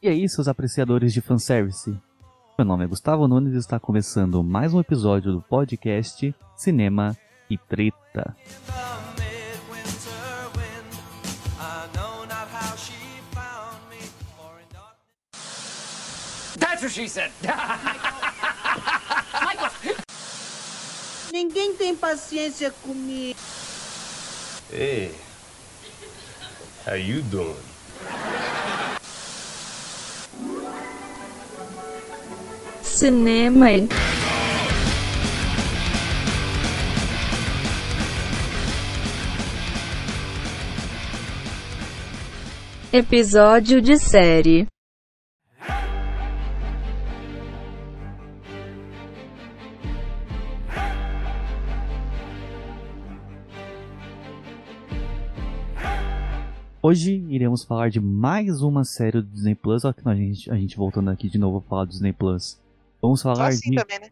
E aí, seus apreciadores de fanservice? Meu nome é Gustavo Nunes e está começando mais um episódio do podcast Cinema e Treta. That's what she said. Ninguém tem paciência comigo. Hey, how you doing? Cinema Episódio de série Hoje iremos falar de mais uma série do Disney Plus. Olha que a gente, a gente voltando aqui de novo a falar do Disney Plus. Vamos falar assim de. também, né?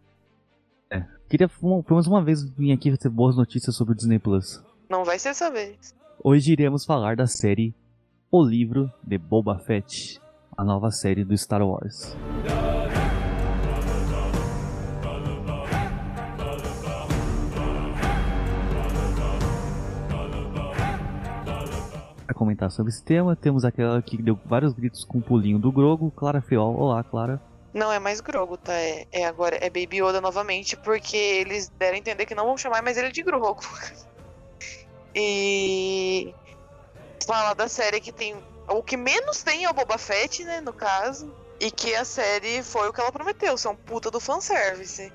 Queria pelo menos uma vez vir aqui ter boas notícias sobre o Disney Plus. Não vai ser dessa vez. Hoje iremos falar da série O Livro de Boba Fett, a nova série do Star Wars. Para comentar sobre esse tema, temos aquela que deu vários gritos com o pulinho do Grogo, Clara Fiol. Olá, Clara. Não é mais Grogo, tá? É, é agora é Baby Yoda novamente, porque eles deram a entender que não vão chamar mais ele de Grogo. e fala da série que tem o que menos tem é o Boba Fett, né, no caso, e que a série foi o que ela prometeu, um puta do fanservice.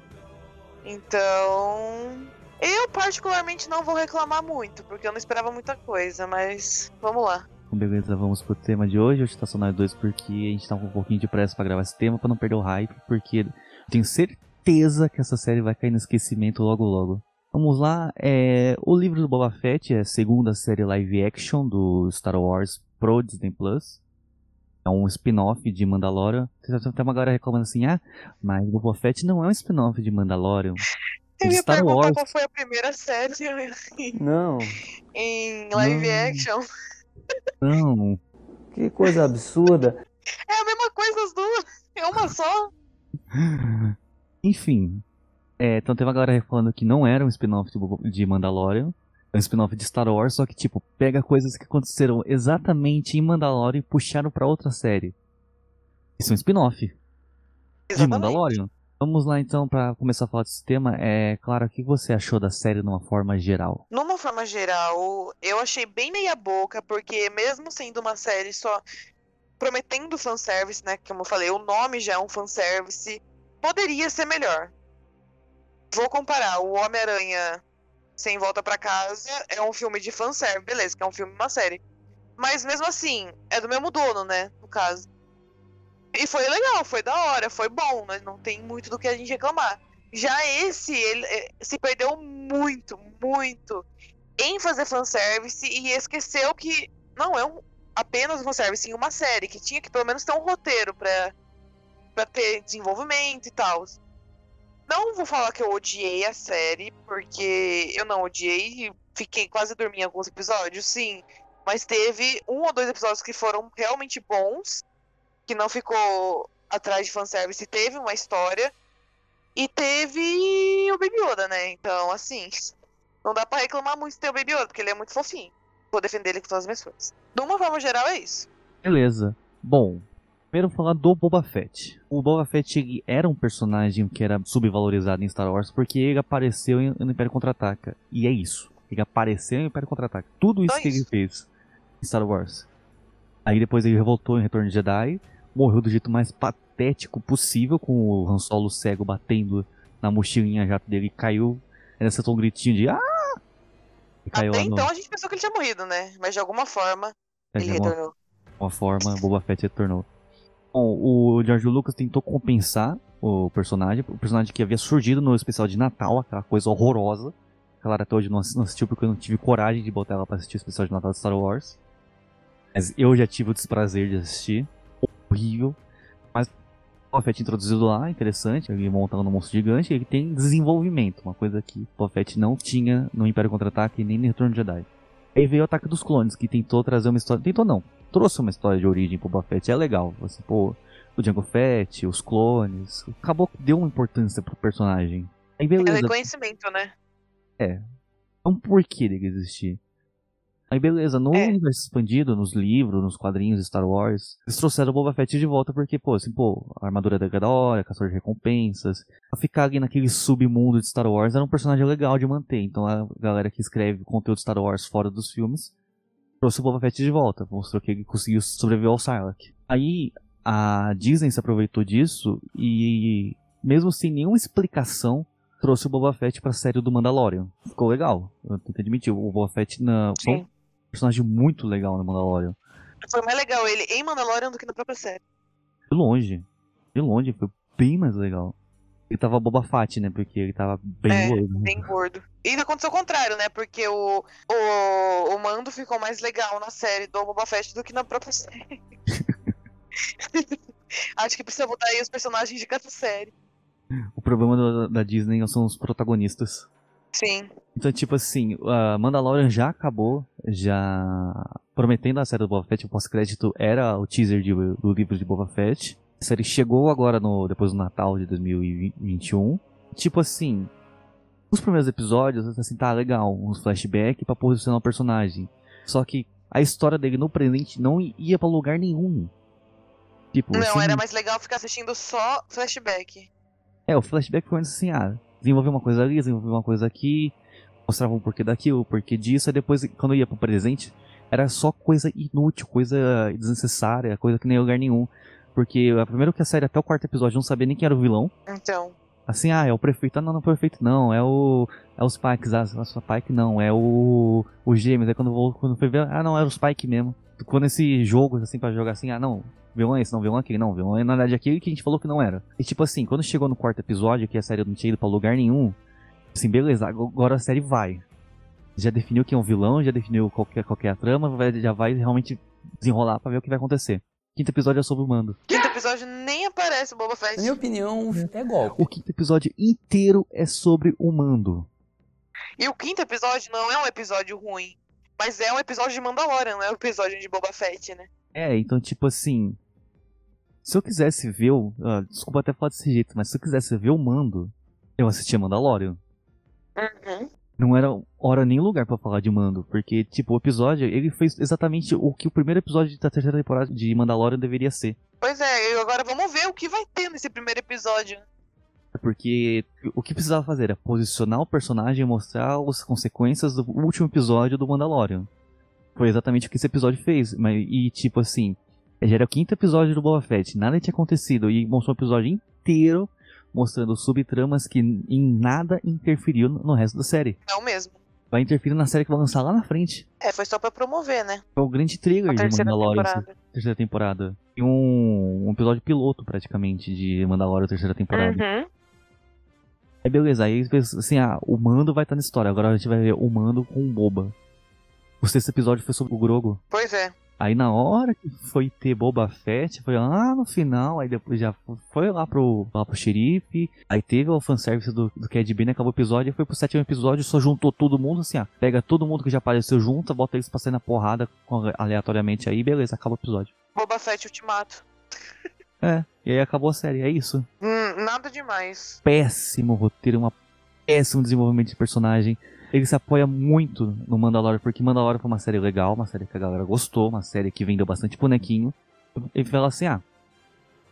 Então, eu particularmente não vou reclamar muito, porque eu não esperava muita coisa, mas vamos lá. Então, beleza, vamos pro tema de hoje, hoje tá Sonar 2, porque a gente tá com um pouquinho de pressa pra gravar esse tema, pra não perder o hype, porque eu tenho certeza que essa série vai cair no esquecimento logo logo. Vamos lá, é, o livro do Boba Fett é a segunda série live action do Star Wars pro Disney Plus. É um spin-off de Mandalorian. Tem uma galera reclamando assim, ah, mas Boba Fett não é um spin-off de Mandalorian. Eu O ia Star Wars. qual foi a primeira série Não, em live Não. action. Não, que coisa absurda. É a mesma coisa as duas. É uma só. Enfim. É, então tem uma galera falando que não era um spin-off de Mandalorian. É um spin-off de Star Wars, só que, tipo, pega coisas que aconteceram exatamente em Mandalorian e puxaram pra outra série. Isso é um spin-off de. Mandalorian. Vamos lá então pra começar a falar desse tema. É, claro, o que você achou da série de uma forma geral? Numa forma geral, eu achei bem meia boca, porque mesmo sendo uma série só prometendo fanservice, né? Como eu falei, o nome já é um fanservice, poderia ser melhor. Vou comparar, o Homem-Aranha Sem Volta Pra Casa é um filme de fanservice, beleza, que é um filme uma série. Mas mesmo assim, é do mesmo dono, né? No caso. E foi legal, foi da hora, foi bom, né? Não tem muito do que a gente reclamar. Já esse, ele eh, se perdeu muito, muito em fazer fanservice e esqueceu que não é um, apenas fanservice, sim uma série, que tinha que pelo menos ter um roteiro pra, pra ter desenvolvimento e tal. Não vou falar que eu odiei a série, porque eu não odiei fiquei quase dormindo em alguns episódios, sim. Mas teve um ou dois episódios que foram realmente bons, que não ficou atrás de fanservice, teve uma história. E teve o Baby Yoda, né? Então, assim, não dá pra reclamar muito de ter o Baby Yoda, porque ele é muito fofinho. Vou defender ele com todas as minhas forças. De uma forma geral, é isso. Beleza. Bom, primeiro falar do Boba Fett. O Boba Fett ele era um personagem que era subvalorizado em Star Wars porque ele apareceu em- no Império Contra-Ataca. E é isso. Ele apareceu em Império Contra-Ataca. Tudo isso Só que ele isso. fez em Star Wars. Aí depois ele revoltou em Retorno de Jedi. Morreu do jeito mais patético possível, com o Han Solo cego batendo na mochilinha jato dele e caiu. Ainda acertou um gritinho de ah! E caiu Até no. então a gente pensou que ele tinha morrido, né? Mas de alguma forma É, ele de alguma retornou. uma forma, Boba Fett retornou. Bom, o George Lucas tentou compensar o personagem, o personagem que havia surgido no especial de Natal, aquela coisa horrorosa. Claro, até hoje não assistiu porque eu não tive coragem de botar ela pra assistir o especial de Natal de Star Wars. Mas eu já tive o desprazer de assistir. Horrível. Mas o Boba Fett introduzido lá, interessante, ele montando um monstro gigante, ele tem desenvolvimento, uma coisa que o Boba Fett não tinha no Império Contra-Ataque nem no Retorno de Jedi. Aí veio o Ataque dos Clones, que tentou trazer uma história. Tentou não. trouxe uma história de origem pro Boba Fett. É legal. Assim, pô, o Django Fett, os clones. Acabou que deu uma importância pro personagem. Aí É beleza. reconhecimento, né? É um porquê dele existir. Aí beleza, no É. universo expandido, nos livros, nos quadrinhos de Star Wars, eles trouxeram o Boba Fett de volta porque, pô, assim, pô, a armadura da hora, caçador de recompensas. Pra ficar ali naquele submundo de Star Wars era um personagem legal de manter. Então a galera que escreve conteúdo de Star Wars fora dos filmes trouxe o Boba Fett de volta, mostrou que ele conseguiu sobreviver ao Sarlacc. Aí a Disney se aproveitou disso e, mesmo sem nenhuma explicação, trouxe o Boba Fett pra série do Mandalorian. Ficou legal, eu tenho que admitir. O Boba Fett na, foi um. Personagem muito legal no Mandalorian. Foi mais legal ele em Mandalorian do que na própria série. De longe, de longe, foi bem mais legal. Ele tava Boba Fett, né? Porque ele tava bem É, gordo. Bem gordo. E aconteceu o contrário, né? Porque o, o, o Mando ficou mais legal na série do Boba Fett do que na própria série. Acho que precisa mudar aí os personagens de cada série. O problema da, da Disney são os protagonistas. Sim. Então, tipo assim, a Mandalorian já acabou, já prometendo a série do Boba Fett, o pós-crédito era o teaser de- do livro de Boba Fett. A série chegou agora no depois do Natal de 2021. Tipo assim, os primeiros episódios, assim, tá legal, uns flashbacks pra posicionar o personagem. Só que a história dele no presente não ia pra lugar nenhum. Tipo, Não, assim, era mais legal ficar assistindo só flashback. é, o flashback foi antes assim, ah, desenvolver uma coisa ali, desenvolver uma coisa aqui, mostrava o porquê daquilo, o porquê disso, aí depois, quando ia pro presente, era só coisa inútil, coisa desnecessária, coisa que nem lugar nenhum. Porque a primeiro que a série até o quarto episódio não sabia nem quem era o vilão. Então. Assim, ah, é o prefeito. Ah, não, não é o prefeito, não. É o. É os Pikes. Ah, o Spike não. É o. O Gêmeos. Aí quando, vou, quando foi ver. Ah, não, era o Spike mesmo. Quando esse jogo, assim, pra jogar assim, ah, não. Vilão é esse, não, vilão é aquele, não. Vilão é na verdade aquele que a gente falou que não era. E tipo assim, quando chegou no quarto episódio, que a série não tinha ido pra lugar nenhum. Assim, beleza, agora a série vai. Já definiu quem é o vilão, já definiu qual que é, qual que é a trama, vai- já vai realmente desenrolar pra ver o que vai acontecer. Quinto episódio é sobre o mando. Quinto episódio nem aparece o Boba Fett. Na minha opinião, é golpe. O quinto episódio inteiro é sobre o mando. E o quinto episódio não é um episódio ruim. Mas é um episódio de Mandalorian, não é um episódio de Boba Fett, né? É, então, tipo assim. Se eu quisesse ver o. ah, desculpa até falar desse jeito, mas se eu quisesse ver o mando, eu assistia Mandalorian. Uhum. Não era hora nem lugar pra falar de mando, porque, tipo, o episódio, ele fez exatamente o que o primeiro episódio da terceira temporada de Mandalorian deveria ser. Pois é, e agora vamos ver o que vai ter nesse primeiro episódio. Porque o que precisava fazer era posicionar o personagem e mostrar as consequências do último episódio do Mandalorian. Foi exatamente o que esse episódio fez. Mas, e tipo assim, já era o quinto episódio do Boba Fett, nada tinha acontecido. E mostrou o episódio inteiro mostrando subtramas que em nada interferiu no resto da série. Não mesmo. Vai interferir na série que vai lançar lá na frente. É, foi só pra promover, né? É o grande trailer A de Mandalorian. essa temporada. Terceira temporada. E um, um episódio piloto, praticamente, de Mandalorian, terceira temporada. Uhum. Aí beleza, aí assim, ah, o Mando vai estar na história, agora a gente vai ver o Mando com o Boba. O sexto episódio foi sobre o Grogo. Pois é. Aí na hora que foi ter Boba Fett, foi lá no final, aí depois já foi lá pro, lá pro xerife, aí teve o fanservice do, do Cad Bane, acabou o episódio, e foi pro sétimo episódio, só juntou todo mundo, assim, ó, pega todo mundo que já apareceu junto, bota eles pra sair na porrada aleatoriamente aí, beleza, acaba o episódio. Boba Fett Ultimato. É, e aí acabou a série, é isso. Hum, nada demais. péssimo roteiro, uma péssimo desenvolvimento de personagem. Ele se apoia muito no Mandalorian, porque Mandalorian foi uma série legal, uma série que a galera gostou, uma série que vendeu bastante bonequinho. Ele fala assim, ah,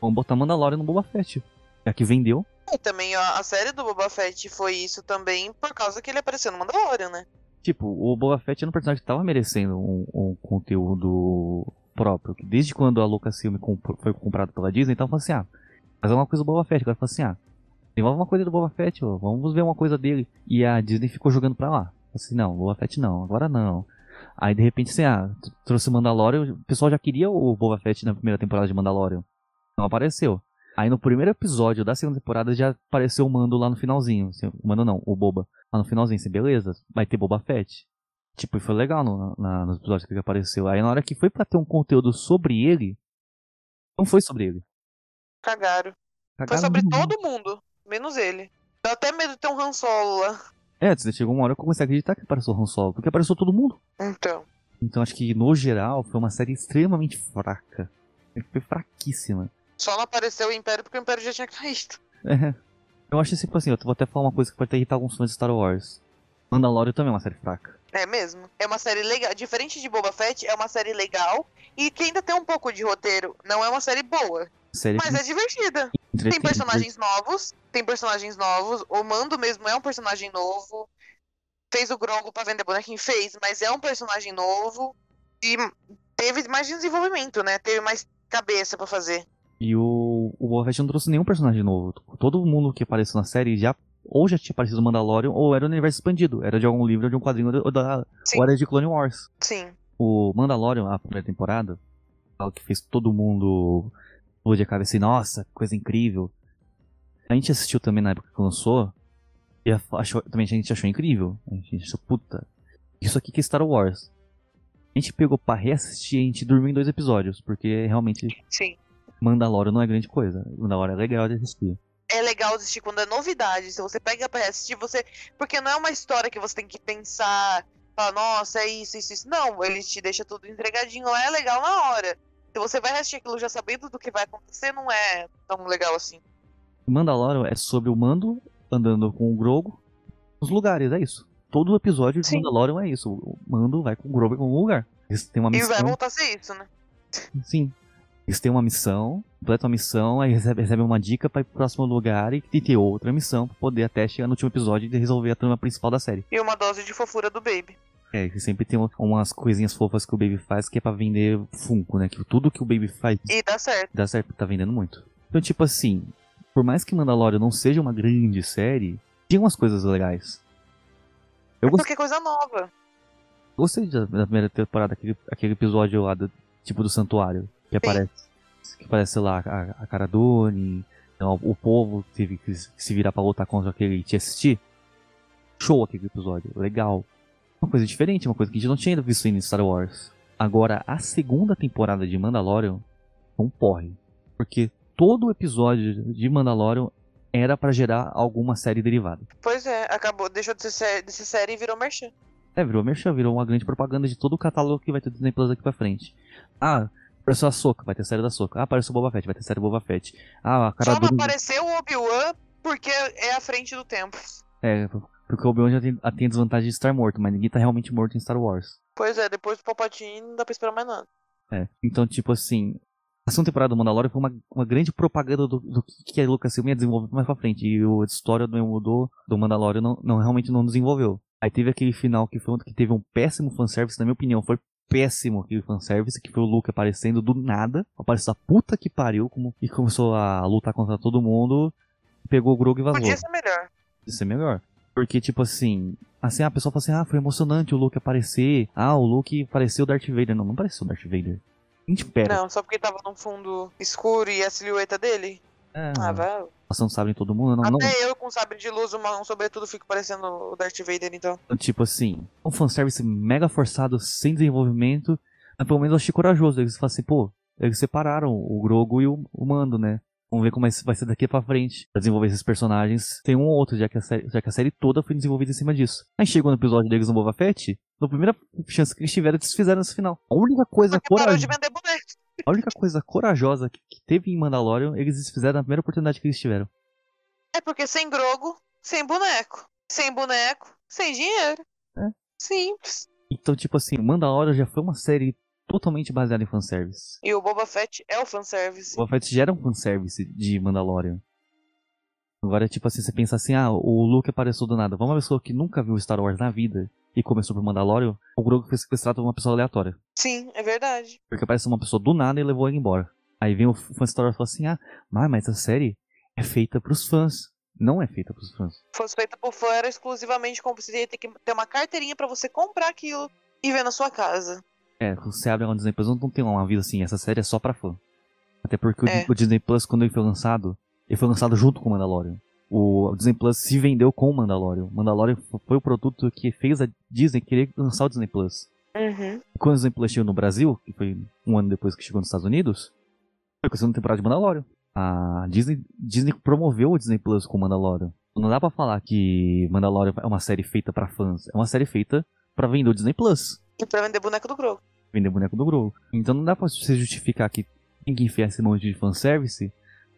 vamos botar Mandalorian no Boba Fett. Já que vendeu, E também a, a série do Boba Fett foi isso também por causa que ele apareceu no Mandalorian, né? tipo, o Boba Fett era um personagem que tava merecendo um, um conteúdo próprio. Desde quando a Lucasfilm comprou- foi comprado pela Disney, então falou assim, ah, fazer uma coisa do Boba Fett. Agora falou assim, ah, desenvolve uma coisa do Boba Fett, ó, vamos ver uma coisa dele. E a Disney ficou jogando pra lá. Assim, não, Boba Fett não, agora não. Aí de repente, assim, ah, trouxe Mandalorian, o pessoal já queria o Boba Fett na primeira temporada de Mandalorian. Não apareceu. Aí no primeiro episódio da segunda temporada já apareceu o Mando lá no finalzinho. Assim, o Mando não, o Boba. Lá no finalzinho, assim, beleza, vai ter Boba Fett. Tipo, e foi legal no, na- nos episódios que ele apareceu. Aí na hora que foi pra ter um conteúdo sobre ele, não foi sobre ele. Cagaram. Foi Cagaram sobre no- todo mundo, menos ele. Dá até medo de ter um Han Solo lá. É, chegou uma hora que eu comecei a acreditar que apareceu o Han Solo, porque apareceu todo mundo. Então. Então acho que, no geral, foi uma série extremamente fraca. Foi fraquíssima. Só não apareceu o Império porque o Império já tinha caído. É. Eu acho tipo assim, eu vou até falar uma coisa que pode até irritar alguns fãs de Star Wars. Mandalorian também é uma série fraca. É mesmo. É uma série legal. Diferente de Boba Fett, é uma série legal e que ainda tem um pouco de roteiro. Não é uma série boa, Série mas é divertida. Tem personagens novos, tem personagens novos. O Mando mesmo é um personagem novo. Fez o Grogu pra vender bonequinho, fez, mas é um personagem novo. E teve mais desenvolvimento, né? Teve mais cabeça pra fazer. E o, o Boba Fett não trouxe nenhum personagem novo. Todo mundo que apareceu na série já ou já tinha aparecido Mandalorian ou era no universo expandido. Era de algum livro de um quadrinho ou, da, Sim. ou era de Clone Wars. Sim. O Mandalorian, a primeira temporada, algo que fez todo mundo pôr de cabeça assim, nossa, coisa incrível. A gente assistiu também na época que lançou, e achou, também a gente achou incrível. A gente achou, puta, isso aqui que é Star Wars. A gente pegou pra reassistir e a gente dormiu em dois episódios, porque realmente Sim. Mandalorian não é grande coisa. Mandalorian é legal de assistir. É legal assistir quando é novidade. Se você pega pra assistir, você. Porque não é uma história que você tem que pensar, falar, nossa, é isso, isso, isso. Não, ele te deixa tudo entregadinho lá, é legal na hora. Se você vai assistir aquilo já sabendo do que vai acontecer, não é tão legal assim. Mandalorian é sobre o Mando andando com o Grogu nos lugares, é isso. Todo episódio de Sim. Mandalorian é isso. O Mando vai com o Grogu em algum lugar. Eles têm uma E missão. vai voltar a ser isso, né? Sim. Eles têm uma missão, completam a missão, aí recebem, recebem uma dica pra ir pro próximo lugar e tem ter outra missão pra poder até chegar no último episódio e resolver a trama principal da série. E uma dose de fofura do Baby. É, que sempre tem uma- umas coisinhas fofas que o Baby faz que é pra vender Funko, né? Que tudo que o Baby faz E dá certo. dá certo, tá vendendo muito. Então, tipo assim, por mais que Mandalorian não seja uma grande série, tinha umas coisas legais. Eu Porque é coisa nova. gostei da, da primeira temporada, aquele, aquele episódio lá, do, tipo do santuário, que aparece, que aparece lá a, a Cara Dune, então, o povo teve que se virar pra lutar contra aquele TST. Show aquele episódio, legal. Uma coisa diferente, uma coisa que a gente não tinha visto ainda em Star Wars. Agora, a segunda temporada de Mandalorian foi um porre. Porque todo episódio de Mandalorian era pra gerar alguma série derivada. Pois é, acabou, deixou de ser série, de ser série e virou merchan. É, virou merchan, virou uma grande propaganda de todo o catálogo que vai ter Disney Plus daqui pra frente. Ah, apareceu a Soca, vai ter série da Soca. Ah, apareceu o Boba Fett, vai ter série do Boba Fett. Ah, a cara Só não apareceu o Obi-Wan porque é à frente do tempo. É, porque o Obi-Wan já tem, tem a desvantagem de estar morto, mas ninguém tá realmente morto em Star Wars. Pois é, depois do Palpatine não dá pra esperar mais nada. É, então, tipo assim, a segunda temporada do Mandalorian foi uma, uma grande propaganda do, do que a Lucasfilm ia desenvolver mais pra frente. E o- a história do, do, do Mandalorian não, não, realmente não desenvolveu. Aí teve aquele final que foi que teve um péssimo fanservice, na minha opinião, foi péssimo aquele fanservice, que foi o Luke aparecendo do nada, apareceu a puta que pariu, como, e começou a lutar contra todo mundo, pegou o Grogu e vazou. Podia ser melhor. Isso é melhor. Porque, tipo assim, assim, a pessoa fala assim, ah, foi emocionante o Luke aparecer. Ah, o Luke pareceu o Darth Vader. Não, não pareceu o Darth Vader. Gente, pera. Não, só porque tava num fundo escuro e a silhueta dele. É, Ah, vai. passando sabre em todo mundo. Não, não, Até eu com sabre de luz, um sobretudo, fico parecendo o Darth Vader, então. tipo assim, um fanservice mega forçado, sem desenvolvimento. Mas pelo menos eu achei corajoso. Eles falam assim, pô, eles separaram o Grogu e o, o Mando, né? Vamos ver como é- vai ser daqui pra frente. Pra desenvolver esses personagens. Tem um ou outro, já que, a série, já que a série toda foi desenvolvida em cima disso. Aí chegou no episódio deles no Boba Fett. Na primeira chance que eles tiveram, eles fizeram esse final. A única coisa Porque parou de corajosa. A única coisa corajosa que, que teve em Mandalorian, eles fizeram na primeira oportunidade que eles tiveram. É porque sem Grogo, sem boneco. Sem boneco, sem dinheiro. É. Simples. Então, tipo assim, Mandalorian já foi uma série totalmente baseada em fanservice. E o Boba Fett é o fanservice. O Boba Fett já era um fanservice de Mandalorian. Agora, tipo assim, você pensa assim, ah, o Luke apareceu do nada. Vamos uma pessoa que nunca viu Star Wars na vida e começou por Mandalorian, o Grogu foi sequestrado por uma pessoa aleatória. Sim, é verdade. Porque aparece uma pessoa do nada e levou ele embora. Aí vem o fã Wars e fala assim, ah, mas, essa série é feita pros fãs. Não é feita pros fãs. Fosse feita por fã, era exclusivamente como você ia ter que ter uma carteirinha pra você comprar aquilo e ver na sua casa. É, você abre lá no Disney Plus, não tem uma vida assim, essa série é só pra fã. Até porque o É. O Disney Plus, quando ele foi lançado, ele foi lançado junto com o Mandalorian. O Disney Plus se vendeu com o Mandalorian. O Mandalorian foi o produto que fez a Disney querer lançar o Disney Plus. Uhum. Quando o Disney Plus chegou no Brasil, que foi um ano depois que chegou nos Estados Unidos, foi com a segunda temporada de Mandalorian. A Disney, Disney promoveu o Disney Plus com o Mandalorian. Não dá pra falar que Mandalorian é uma série feita pra fãs. É uma série feita pra vender o Disney Plus. E pra vender boneco do Grogu. vender boneco do Grogu. Então não dá pra você justificar que tem que enfiar esse monte de fanservice,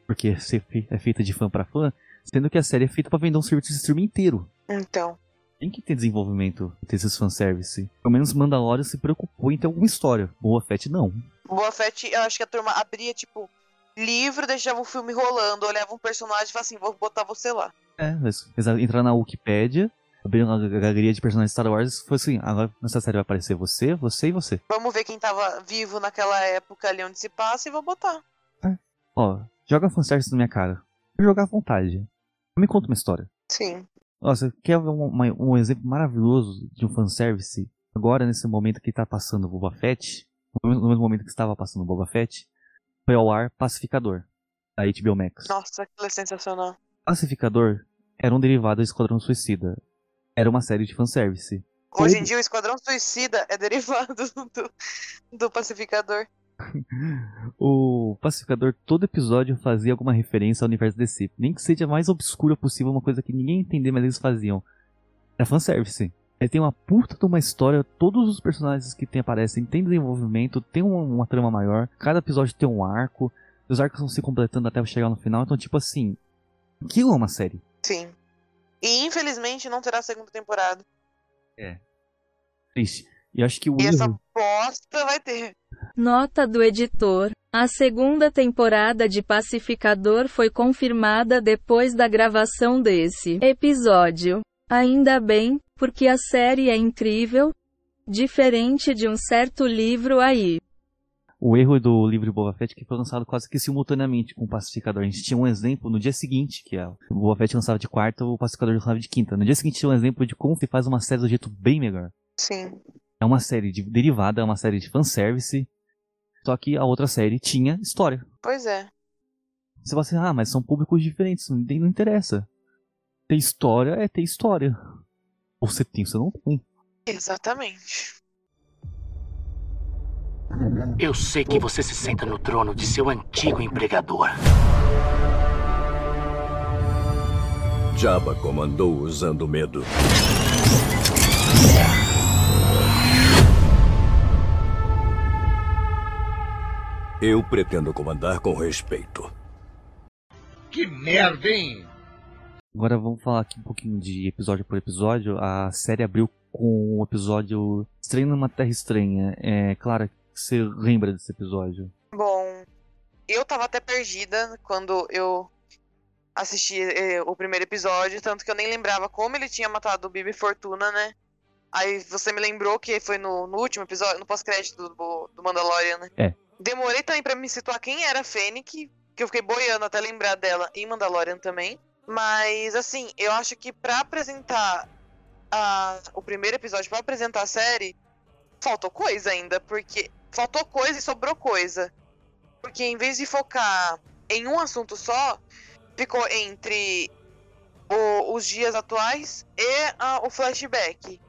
porque é fe- é feita de fã pra fã, sendo que a série é feita pra vender um serviço de streaming inteiro. Então. Tem que ter desenvolvimento desses fanservice. Pelo menos Mandalorian se preocupou em ter alguma história. Boa Fett não. Boa Fett, eu acho que a turma abria, tipo, livro, deixava o filme rolando, olhava um personagem e falava assim, vou botar você lá. É, entrar na Wikipédia, abrir uma galeria de personagens de Star Wars e foi assim, agora nessa série vai aparecer você, você e você. Vamos ver quem tava vivo naquela época ali onde se passa e vou botar. Ó, joga fanservice na minha cara. Jogar à vontade. Me conta uma história. Sim. Você quer ver um, um exemplo maravilhoso de um fanservice? Agora, nesse momento que tá passando o Boba Fett, no mesmo momento que estava passando o Boba Fett, foi ao ar Pacificador, da HBO Max. Nossa, aquilo é sensacional. Pacificador era um derivado do Esquadrão Suicida. Era uma série de fanservice. Hoje em dia o Esquadrão Suicida é derivado do, do Pacificador. O Pacificador, todo episódio fazia alguma referência ao universo DC. Nem que seja a mais obscura possível, uma coisa que ninguém ia entender, mas eles faziam. Era fanservice. Ele tem uma puta de uma história, todos os personagens que tem, aparecem têm desenvolvimento, tem uma, uma trama maior, cada episódio tem um arco, os arcos vão se completando até chegar no final, então tipo assim. Aquilo é uma série. Sim. E infelizmente não terá segunda temporada. Triste. E eu acho que o E essa erro. bosta vai ter. Nota do editor: A segunda temporada de Pacificador foi confirmada depois da gravação desse episódio. Ainda bem, porque a série é incrível. Diferente de um certo livro aí. O erro do livro Boba Fett é que foi lançado quase que simultaneamente com o Pacificador. A gente tinha um exemplo no dia seguinte, que é, o Boba Fett lançava de quarta, o Pacificador lançava de quinta. No dia seguinte tinha um exemplo de como se faz uma série do jeito bem melhor. Sim. É uma série de derivada, é uma série de fanservice. Só que a outra série tinha história. Pois é. Você fala assim, ah, mas são públicos diferentes, não, interessa. Ter história é ter história. Ou você tem, você não tem. Exatamente. Eu sei que você se senta no trono de seu antigo empregador. Jabba comandou usando medo. Eu pretendo comandar com respeito. Que merda, hein? Agora vamos falar aqui um pouquinho de episódio por episódio. A série abriu com o episódio Estranho numa Terra Estranha. É, Clara, você lembra desse episódio? Bom, eu tava até perdida quando eu assisti eh, o primeiro episódio, tanto que eu nem lembrava como ele tinha matado o Bibi Fortuna, né? Aí você me lembrou que foi no, no último episódio, no pós-crédito do, do Mandalorian, né? É. Demorei também pra me situar quem era a Fennec, que eu fiquei boiando até lembrar dela em Mandalorian também. Mas, assim, eu acho que pra apresentar a- o primeiro episódio, pra apresentar a série, faltou coisa ainda, porque faltou coisa e sobrou coisa. Porque em vez de focar em um assunto só, ficou entre o- os dias atuais e ah, o flashback.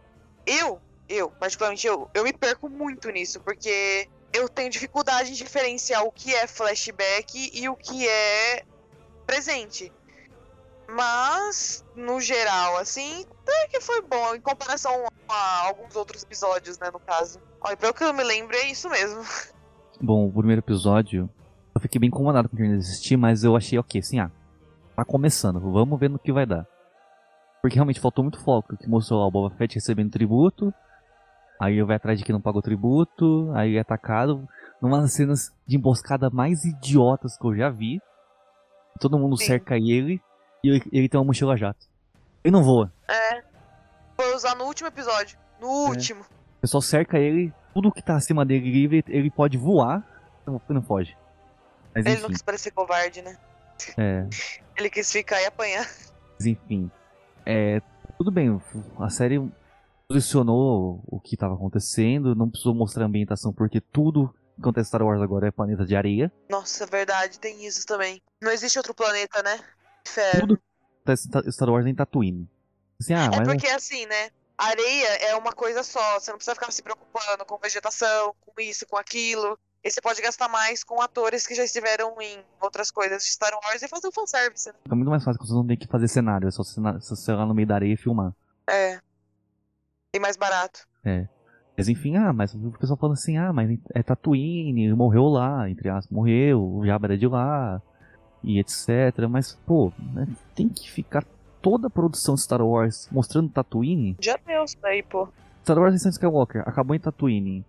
Eu, eu, particularmente eu, eu me perco muito nisso, porque eu tenho dificuldade em diferenciar o que é flashback e o que é presente. Mas, no geral, assim, até que foi bom, em comparação a alguns outros episódios, né, no caso. Olha, pelo que eu me lembro, é isso mesmo. Bom, o primeiro episódio, eu fiquei bem incomodado com o de assistir, mas eu achei ok, assim, ah, tá começando, vamos ver no que vai dar. Porque realmente faltou muito foco, que mostrou lá o Boba Fett recebendo tributo, aí vai atrás de quem não pagou tributo, aí é atacado, numas cenas de emboscada mais idiotas que eu já vi. Todo mundo Sim. cerca ele, e ele, ele tem uma mochila jato. Ele não voa. É. Foi usar no último episódio. No último. O pessoal cerca ele, tudo que tá acima dele livre, ele pode voar, não, não foge. Mas Ele não quis parecer covarde, né? é, Ele quis ficar e apanhar. Mas enfim. É, tudo bem, a série posicionou o que estava acontecendo, não precisou mostrar a ambientação, porque tudo que acontece em Star Wars agora é planeta de areia. Nossa, verdade, tem isso também. Não existe outro planeta, né? Fé. Tudo em Star Wars é em Tatooine. Assim, ah, É porque assim, né? Areia é uma coisa só. Você não precisa ficar se preocupando com vegetação, com isso, com aquilo. E você pode gastar mais com atores que já estiveram em outras coisas de Star Wars e fazer o fanservice, né? fica muito mais fácil quando você não tem que fazer cenário, é só você, lá no meio da areia e filmar. É. E mais barato. Mas enfim, ah, mas o pessoal falando assim, ah, mas é Tatooine, morreu lá, entre aspas, morreu, o Jabba era de lá, e etc. Mas, pô, né, tem que ficar toda a produção de Star Wars mostrando Tatooine? Já deu isso daí, pô. Star Wars Ascensão Skywalker acabou em Tatooine.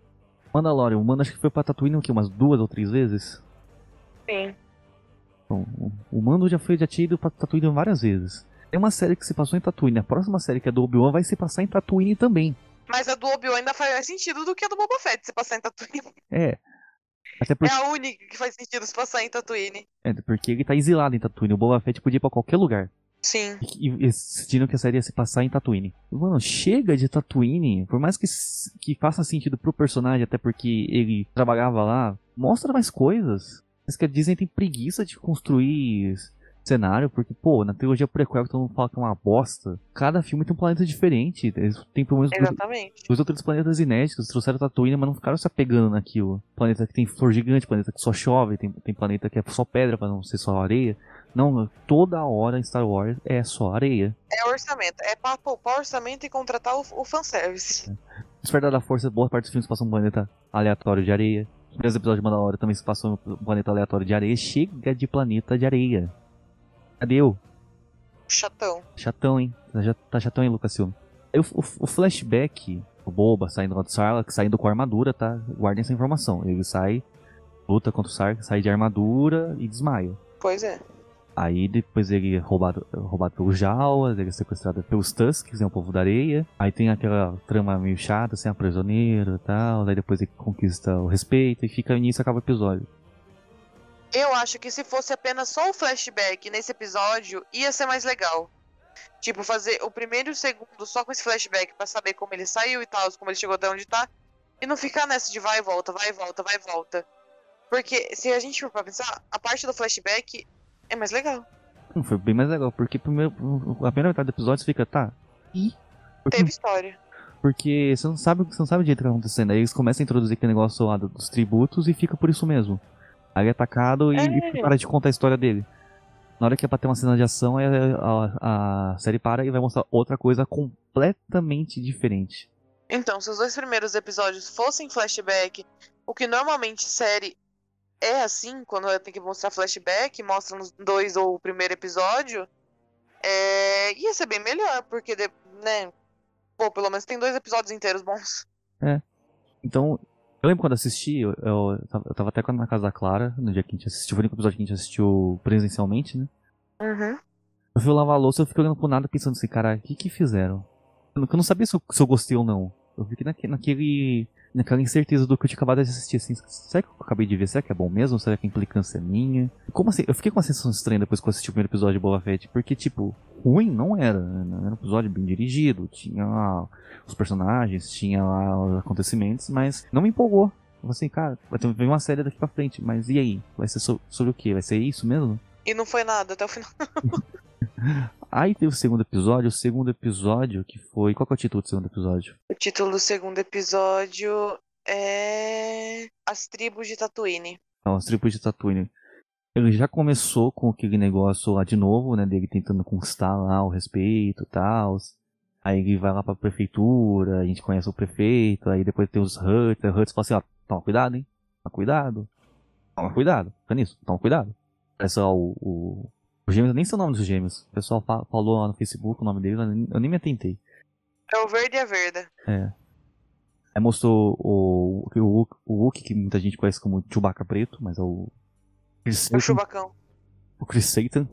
Mandalorian, o Mando acho que foi pra Tatooine o quê? Umas duas ou três vezes? Sim. Bom, o- o Mando já foi já tinha ido pra Tatooine várias vezes. Tem uma série que se passou em Tatooine. A próxima série, que é do Obi-Wan, vai se passar em Tatooine também. Mas a do Obi-Wan ainda faz mais sentido do que a do Boba Fett, se passar em Tatooine. É. Porque, É a única que faz sentido se passar em Tatooine. é, porque ele tá exilado em Tatooine. O Boba Fett podia ir pra qualquer lugar. Sim. E, e decidiram que a série ia se passar em Tatooine. Mano, chega de Tatooine. Por mais que, que faça sentido pro personagem, até porque ele trabalhava lá, mostra mais coisas. Mas que a Disney tem preguiça de construir cenário, porque, pô, na trilogia prequel que todo mundo fala que é uma bosta, cada filme tem um planeta diferente. Eles têm pelo menos dois, Exatamente. os outros planetas inéditos, trouxeram Tatooine, mas não ficaram se apegando naquilo. Planeta que tem flor gigante, planeta que só chove, tem, tem planeta que é só pedra pra não ser só areia. Não, toda hora em Star Wars é só areia. É orçamento. É pra poupar orçamento e contratar o, o fanservice. Despertar da Força, boa parte dos filmes passam um planeta aleatório de areia. Os primeiros episódios de Mandalorian também se passam um planeta aleatório de areia. Chega de planeta de areia. Cadê eu? Chatão. Chatão, hein? Tá já- Tá chatão, hein, Lucas Silva? O, o- flashback, o Boba saindo lá do Sarlacc, saindo com armadura, tá? Guardem essa informação. Ele sai, luta contra o Sarlacc, sai de armadura e desmaia. Pois é. Aí depois ele é roubado, roubado pelos Jawas, ele é sequestrado pelos Tusks, né, o povo da areia. Aí tem aquela trama meio chata, assim, a prisioneiro e tal. Aí depois ele conquista o respeito e fica nisso acaba o episódio. Eu acho que se fosse apenas só o flashback nesse episódio, ia ser mais legal. Tipo, fazer o primeiro e o segundo só com esse flashback pra saber como ele saiu e tal, como ele chegou até onde tá. E não ficar nessa de vai e volta, vai e volta, vai e volta. Porque se a gente for pra pensar, a parte do flashback é mais legal. Foi bem mais legal, porque primeiro, a primeira metade do episódio você fica, tá, e? Porque, Teve história. porque você não sabe você não sabe direito o que tá acontecendo. Aí eles começam a introduzir aquele negócio lá do- dos tributos e fica por isso mesmo. Aí ele é atacado e, É. e para de contar a história dele. Na hora que é pra ter uma cena de ação, a, a- a série para e vai mostrar outra coisa completamente diferente. Então, se os dois primeiros episódios fossem flashback, o que normalmente série é assim, quando ela tem que mostrar flashback, mostra nos dois ou o primeiro episódio, é... ia ser bem melhor, porque, né, pô, pelo menos tem dois episódios inteiros bons. Então, eu lembro quando assisti, eu, eu, tava- eu tava até na casa da Clara, no dia que a gente assistiu, foi o único episódio que a gente assistiu presencialmente, né? Uhum. Eu fui lavar a louça e eu fiquei olhando pro nada pensando assim, cara, o que que fizeram? Eu não- eu não sabia se eu, se eu gostei ou não. Eu fiquei naque, naquele, naquela incerteza do que eu tinha acabado de assistir, assim, será que eu acabei de ver? Será que é bom mesmo? Será que a implicância é minha? Como assim? Eu fiquei com uma sensação estranha depois que eu assisti o primeiro episódio de Boba Fett, porque, tipo, ruim não era, né? era um episódio bem dirigido, tinha lá os personagens, tinha lá os acontecimentos, mas não me empolgou. Eu falei assim, cara, vai ter uma série daqui pra frente, mas e aí? Vai ser so- sobre o quê? Vai ser isso mesmo? E não foi nada até o final. Aí teve o segundo episódio, o segundo episódio que foi. Qual que é o título do segundo episódio? O título do segundo episódio é. As Tribos de Tatooine. Não, as tribos de Tatooine. Ele já começou com aquele negócio lá de novo, né? Dele tentando conquistar lá o respeito e tal. Aí ele vai lá pra prefeitura, a gente conhece o prefeito, aí depois tem os Huts, aí o Huts fala assim, ó, toma cuidado, hein? Toma cuidado. Toma cuidado, fica nisso, toma cuidado. Parece lá o, o, o gêmeos, nem sei o nome dos gêmeos. O pessoal fa- falou lá no Facebook o nome deles, eu nem, eu nem me atentei. É o Verde e a Verda. É. Aí mostrou o, o, o, o Wookie, que muita gente conhece como Chewbacca preto, mas é o Chris É o. Chubacão. O Chris Satan.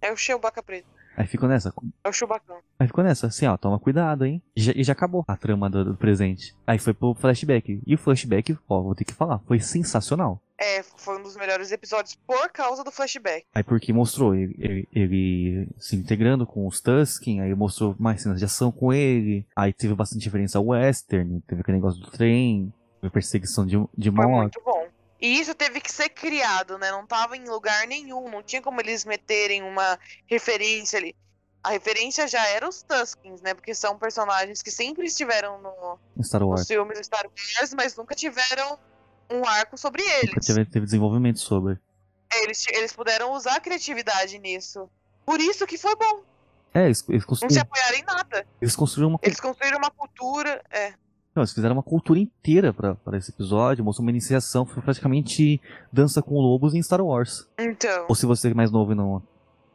É o Chewbacca preto. Aí ficou nessa. É o Chubacão. Aí ficou nessa, assim, ó, toma cuidado, hein? E já, e já acabou a trama do, do presente. Aí foi pro flashback. E o flashback, ó, vou ter que falar, foi sensacional. É, foi um dos melhores episódios por causa do flashback. Aí porque mostrou ele, ele- ele se integrando com os Tusken, aí mostrou mais cenas de ação com ele, aí teve bastante diferença ao western, teve aquele negócio do trem, teve perseguição de, de Foi moto. muito bom. E isso teve que ser criado, né? Não tava em lugar nenhum. Não tinha como eles meterem uma referência ali. A referência já era os Tuskens, né? Porque são personagens que sempre estiveram no, Star nos Wars. filmes do Star Wars, mas nunca tiveram um arco sobre Nunca eles. teve, teve desenvolvimento sobre. Eles, ti- eles puderam usar a criatividade nisso. Por isso que foi bom. É, eles, eles Não se construíram, apoiaram em nada. eles construíram uma Eles construíram uma cultura. É. Não, eles fizeram uma cultura inteira pra esse episódio, mostrou uma iniciação, foi praticamente dança com lobos em Star Wars. Então, Ou se você é mais novo e não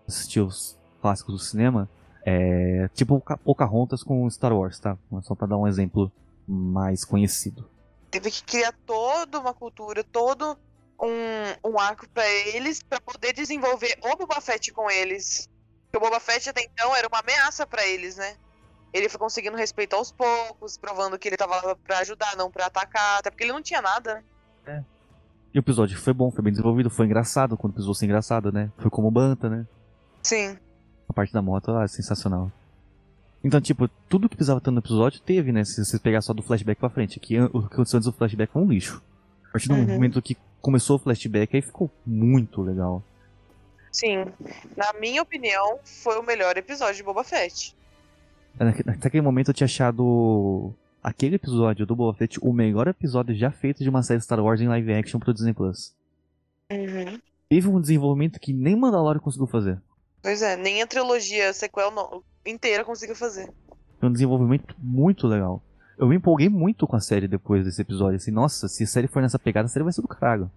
assistiu os clássicos do cinema, é tipo Poca- Pocahontas com Star Wars, tá? Só pra dar um exemplo mais conhecido. teve que criar toda uma cultura, todo um, um arco pra eles, pra poder desenvolver o Boba Fett com eles. Porque o Boba Fett até então era uma ameaça pra eles, né? Ele foi conseguindo respeito aos poucos, provando que ele tava lá pra ajudar, não pra atacar, até porque ele não tinha nada, né? E o episódio foi bom, foi bem desenvolvido, foi engraçado, quando precisou ser engraçado, né? Foi como Banta, né? Sim. A parte da moto ah, é sensacional. Então, tipo, tudo que precisava ter no episódio teve, né? Se você pegar só do flashback pra frente. Que an- o que aconteceu antes do flashback foi um lixo. A partir do Uhum. momento que começou o flashback, aí ficou muito legal. Sim. Na minha opinião, foi o melhor episódio de Boba Fett. Naque- Até aquele momento eu tinha achado aquele episódio do Boba Fett o melhor episódio já feito de uma série Star Wars em live action pro Disney Plus. Uhum. Teve um desenvolvimento que nem Mandalorian conseguiu fazer. Pois é, nem a trilogia sequel no- inteira conseguiu fazer. Foi um desenvolvimento muito legal. Eu me empolguei muito com a série depois desse episódio. Assim, nossa, se a série for nessa pegada, a série vai ser do caralho.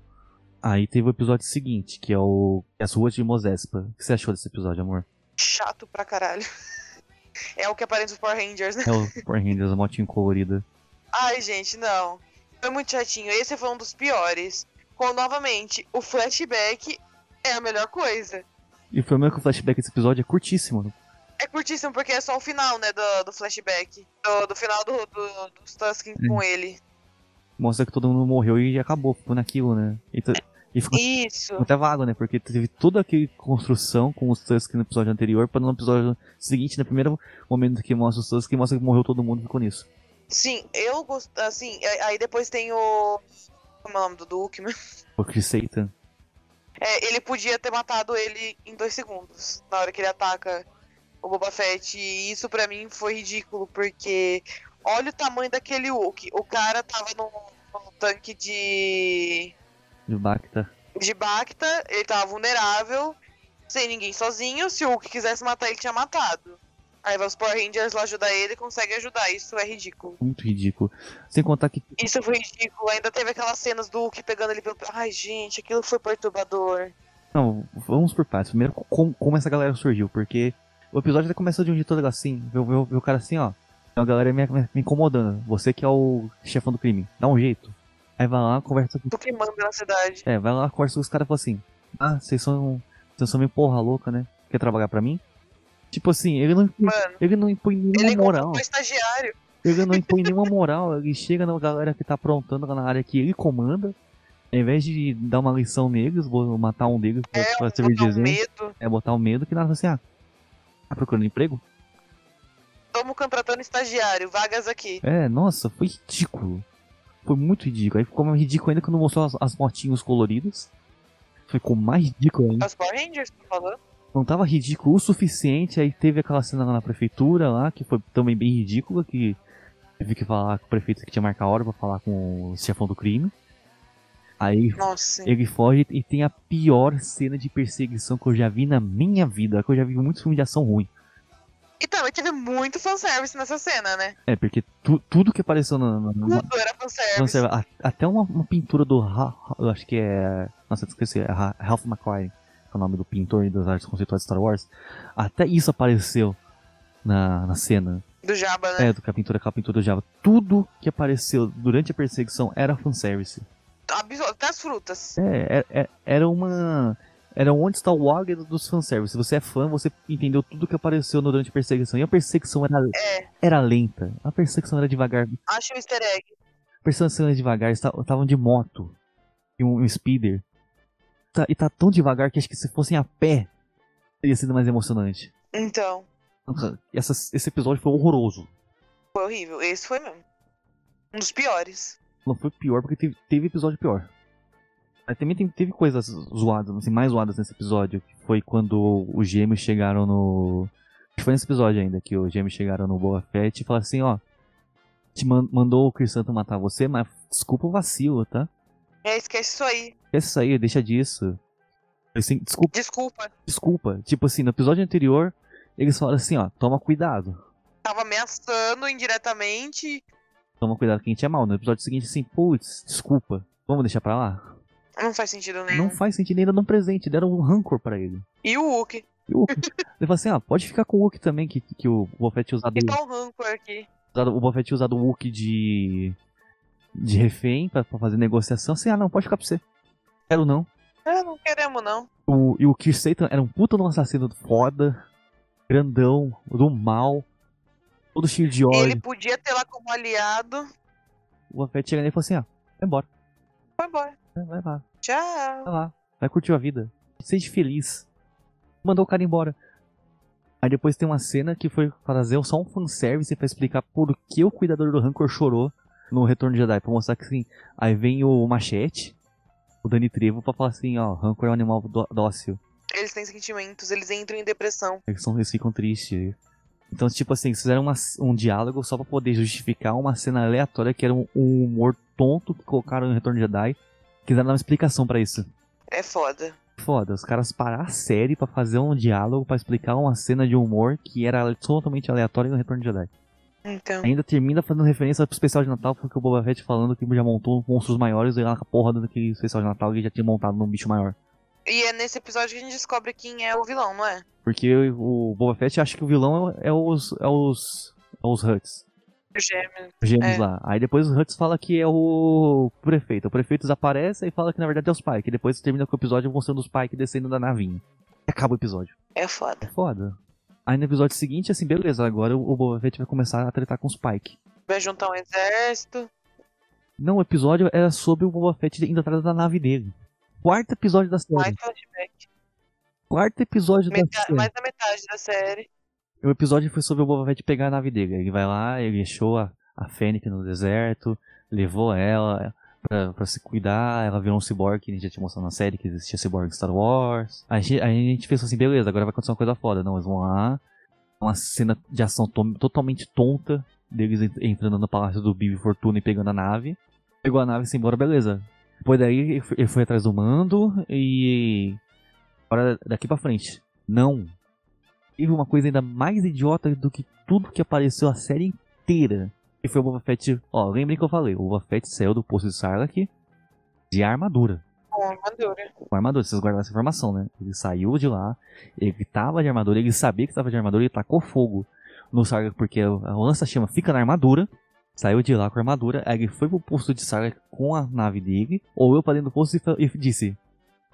Aí teve o episódio seguinte, que é o As Ruas de Mosespa. O que você achou desse episódio, amor? Chato pra caralho. É o que aparece nos Power Rangers, né? É o Power Rangers, a motinha colorida. Ai, gente, não. Foi muito chatinho. Esse foi um dos piores. Com, novamente, o flashback é a melhor coisa. E o problema é que o flashback desse episódio é curtíssimo. É curtíssimo porque é só o final, né, do, do flashback. Do, do final do, do, dos Tusken Hum. com ele. Mostra que todo mundo morreu e acabou, ficou naquilo, né? E, t- e ficou Isso. até vago, né? Porque teve toda aquela construção com os Tusk no episódio anterior, para no episódio seguinte, no primeiro momento que mostra os Tusk, mostra que morreu todo mundo e ficou nisso. Sim, eu gosto. Assim, aí- depois tem o. Como é o nome do Duke? meu? O Chris Satan. É, ele podia ter matado ele em dois segundos, na hora que ele ataca o Boba Fett. E isso pra mim foi ridículo, porque olha o tamanho daquele Hulk. O cara tava no tanque de. De Bacta. de Bacta, ele tava vulnerável, sem ninguém sozinho. Se o Hulk quisesse matar, ele tinha matado. Aí vai os Power Rangers lá ajudar ele e consegue ajudar. Isso é ridículo. Muito ridículo. Sem contar que Isso foi ridículo. Ainda teve aquelas cenas do Hulk pegando ele pelo. Ai, gente, aquilo foi perturbador. Não, vamos por partes. Primeiro, como, como essa galera surgiu, porque o episódio até começou de um jeito todo assim, vê vê- vê o cara assim, ó. Tem uma galera me, me incomodando. Você que é o chefão do crime, dá um jeito. Aí vai lá, conversa com. Do que manda na cidade. É, vai lá, conversa com os caras e fala assim: Ah, vocês são. Vocês são meio porra louca, né? Quer trabalhar pra mim? Tipo assim, ele não, impõe- Mano, ele não impõe nenhuma ele moral. contratou um estagiário. Ele não impõe nenhuma moral. Ele chega na galera que tá aprontando lá na área que ele comanda. Ao invés de dar uma lição neles, vou matar um deles pra, É, pra servir de botar um exemplo. medo. É botar o medo que nada assim, ah, tá procurando emprego? Estamos contratando estagiário, vagas aqui. É, nossa, foi ridículo. Foi muito ridículo. Aí ficou mais ridículo ainda quando mostrou as, as motinhas coloridas. Ficou mais ridículo ainda. Os Power Rangers, tá falando? Não tava ridículo o suficiente, aí teve aquela cena lá na prefeitura lá, que foi também bem ridícula, que teve que falar com o prefeito que tinha marcado a hora pra falar com o chefão do crime. Aí Nossa. ele foge e tem a pior cena de perseguição que eu já vi na minha vida, que eu já vi muitos filmes de ação ruim. E também teve muito fanservice nessa cena, né? É, porque tu- tudo que apareceu na, Tudo era fanservice. A- até uma, uma pintura do. Ha- eu acho que é. Nossa, eu esqueci. É Ralph McQuarrie, que é o nome do pintor das artes conceituais de Star Wars. Até isso apareceu na, na cena. Do Jabba, né? É, do que a pintura, aquela pintura do Java. Tudo que apareceu durante a perseguição era fanservice. Até as frutas. É, é- é- era uma. Era onde está o águia dos fanservice. Se você é fã, você entendeu tudo que apareceu durante a perseguição. E a perseguição era, É. era lenta. A perseguição era devagar. Acho o easter egg. A perseguição era devagar. esta- Estavam de moto. E um, um speeder. Tá- e tá tão devagar que acho que se fossem a pé, teria sido mais emocionante. Então, Essa- esse episódio foi horroroso. foi horrível. Esse foi mesmo. Um dos piores. Não foi pior porque teve, teve episódio pior. Mas também tem- teve coisas zoadas, assim, mais zoadas nesse episódio. Que foi quando os gêmeos chegaram no. Acho que foi nesse episódio ainda que os gêmeos chegaram no Boa Fett e falaram assim: ó. Te man- mandou o Chris Santo matar você, mas desculpa o vacilo, tá? É, esquece isso aí. Esquece isso aí, deixa disso. Assim, desculpa, Desculpa. desculpa. Tipo assim, no episódio anterior, eles falaram assim: ó, toma cuidado. Tava ameaçando indiretamente. Toma cuidado que a gente é mal. No episódio seguinte, assim, putz, desculpa. Vamos deixar pra lá? Não faz sentido nenhum. Não faz sentido ainda no presente, deram um rancor pra ele. E o Hulk? E o Hulk. ele falou assim, ah, pode ficar com o Hulk também, que, que o Boba Fett tinha usado, E tá o Rancor aqui. usado- o Boba Fett tinha usado o Hulk de de refém pra, pra fazer negociação. Assim, ah não, pode ficar pra você. Quero não. Ah, não queremos, não. O, e o Kir Satan era um puta um assassino foda, grandão, do mal, todo cheio de ódio. Ele podia ter lá como aliado. O Boba Fett chega nele e falou assim, ah, vai embora, Foi embora. Vai, vai lá, Tchau. vai lá, vai curtir a vida, seja feliz. Mandou o cara embora. Aí depois tem uma cena que foi fazer só um fanservice pra explicar por que o cuidador do Rancor chorou no Retorno de Jedi. Pra mostrar que assim, aí vem o Machete, o Dani Trevo, pra falar assim, ó, Rancor é um animal dó- dócil. Eles têm sentimentos, eles entram em depressão. Eles, são, eles ficam tristes. Então, tipo assim, eles fizeram uma- um diálogo só pra poder justificar uma cena aleatória que era um, um humor tonto que colocaram no Retorno de Jedi. Quiseram dar uma explicação pra isso. É foda. Foda, os caras pararam a série pra fazer um diálogo pra explicar uma cena de humor que era totalmente aleatória no Retorno de Jedi. Então. Ainda termina fazendo referência pro especial de Natal, porque o Boba Fett falando que já montou monstros maiores e a porra daquele especial de Natal que já tinha montado num bicho maior. E é nesse episódio que a gente descobre quem é o vilão, não é? Porque o Boba Fett acha que o vilão é, é os. é os. é os Huts. O Gêmeo. Os gêmeos É. lá. Aí depois o Huts fala que é o prefeito. O prefeito desaparece e fala que na verdade é os Pike. Depois termina com o episódio mostrando os Pike descendo da navinha. E acaba o episódio. É foda. Foda. Aí no episódio seguinte, assim, beleza, agora o o Boba Fett vai começar a tretar com os Pike. Vai juntar um exército. Não, o episódio era sobre o Boba Fett indo atrás da nave dele. Quarto episódio da série. Mais flashback. Quarto episódio da Meta- série. mais da metade da série. O episódio foi sobre o Boba Fett pegar a nave dele. Ele vai lá, ele deixou a, a Fennec no deserto, levou ela pra, pra se cuidar, ela virou um cyborg, que a gente já tinha mostrado na série que existia cyborg Star Wars. A gente, a gente pensou assim, beleza, agora vai acontecer uma coisa foda. Não, eles vão lá, uma cena de ação to- totalmente tonta, deles en- entrando no palácio do Bibi Fortuna e pegando a nave. Pegou a nave e se embora, beleza. Depois daí ele foi atrás do mando e... Agora daqui pra frente. Não, teve uma coisa ainda mais idiota do que tudo que apareceu a série inteira. Que foi o Boba Fett. Ó, lembrem que eu falei, o Boba Fett saiu do posto de Sarlacc de armadura. Com armadura. Com armadura, vocês guardaram essa informação, né? Ele saiu de lá, ele tava de armadura, ele sabia que tava de armadura, ele tacou fogo no Sarlacc porque a lança-chama fica na armadura. Saiu de lá com a armadura, aí ele foi pro posto de Sarlacc com a nave dele, olhou pra dentro do posto e e disse: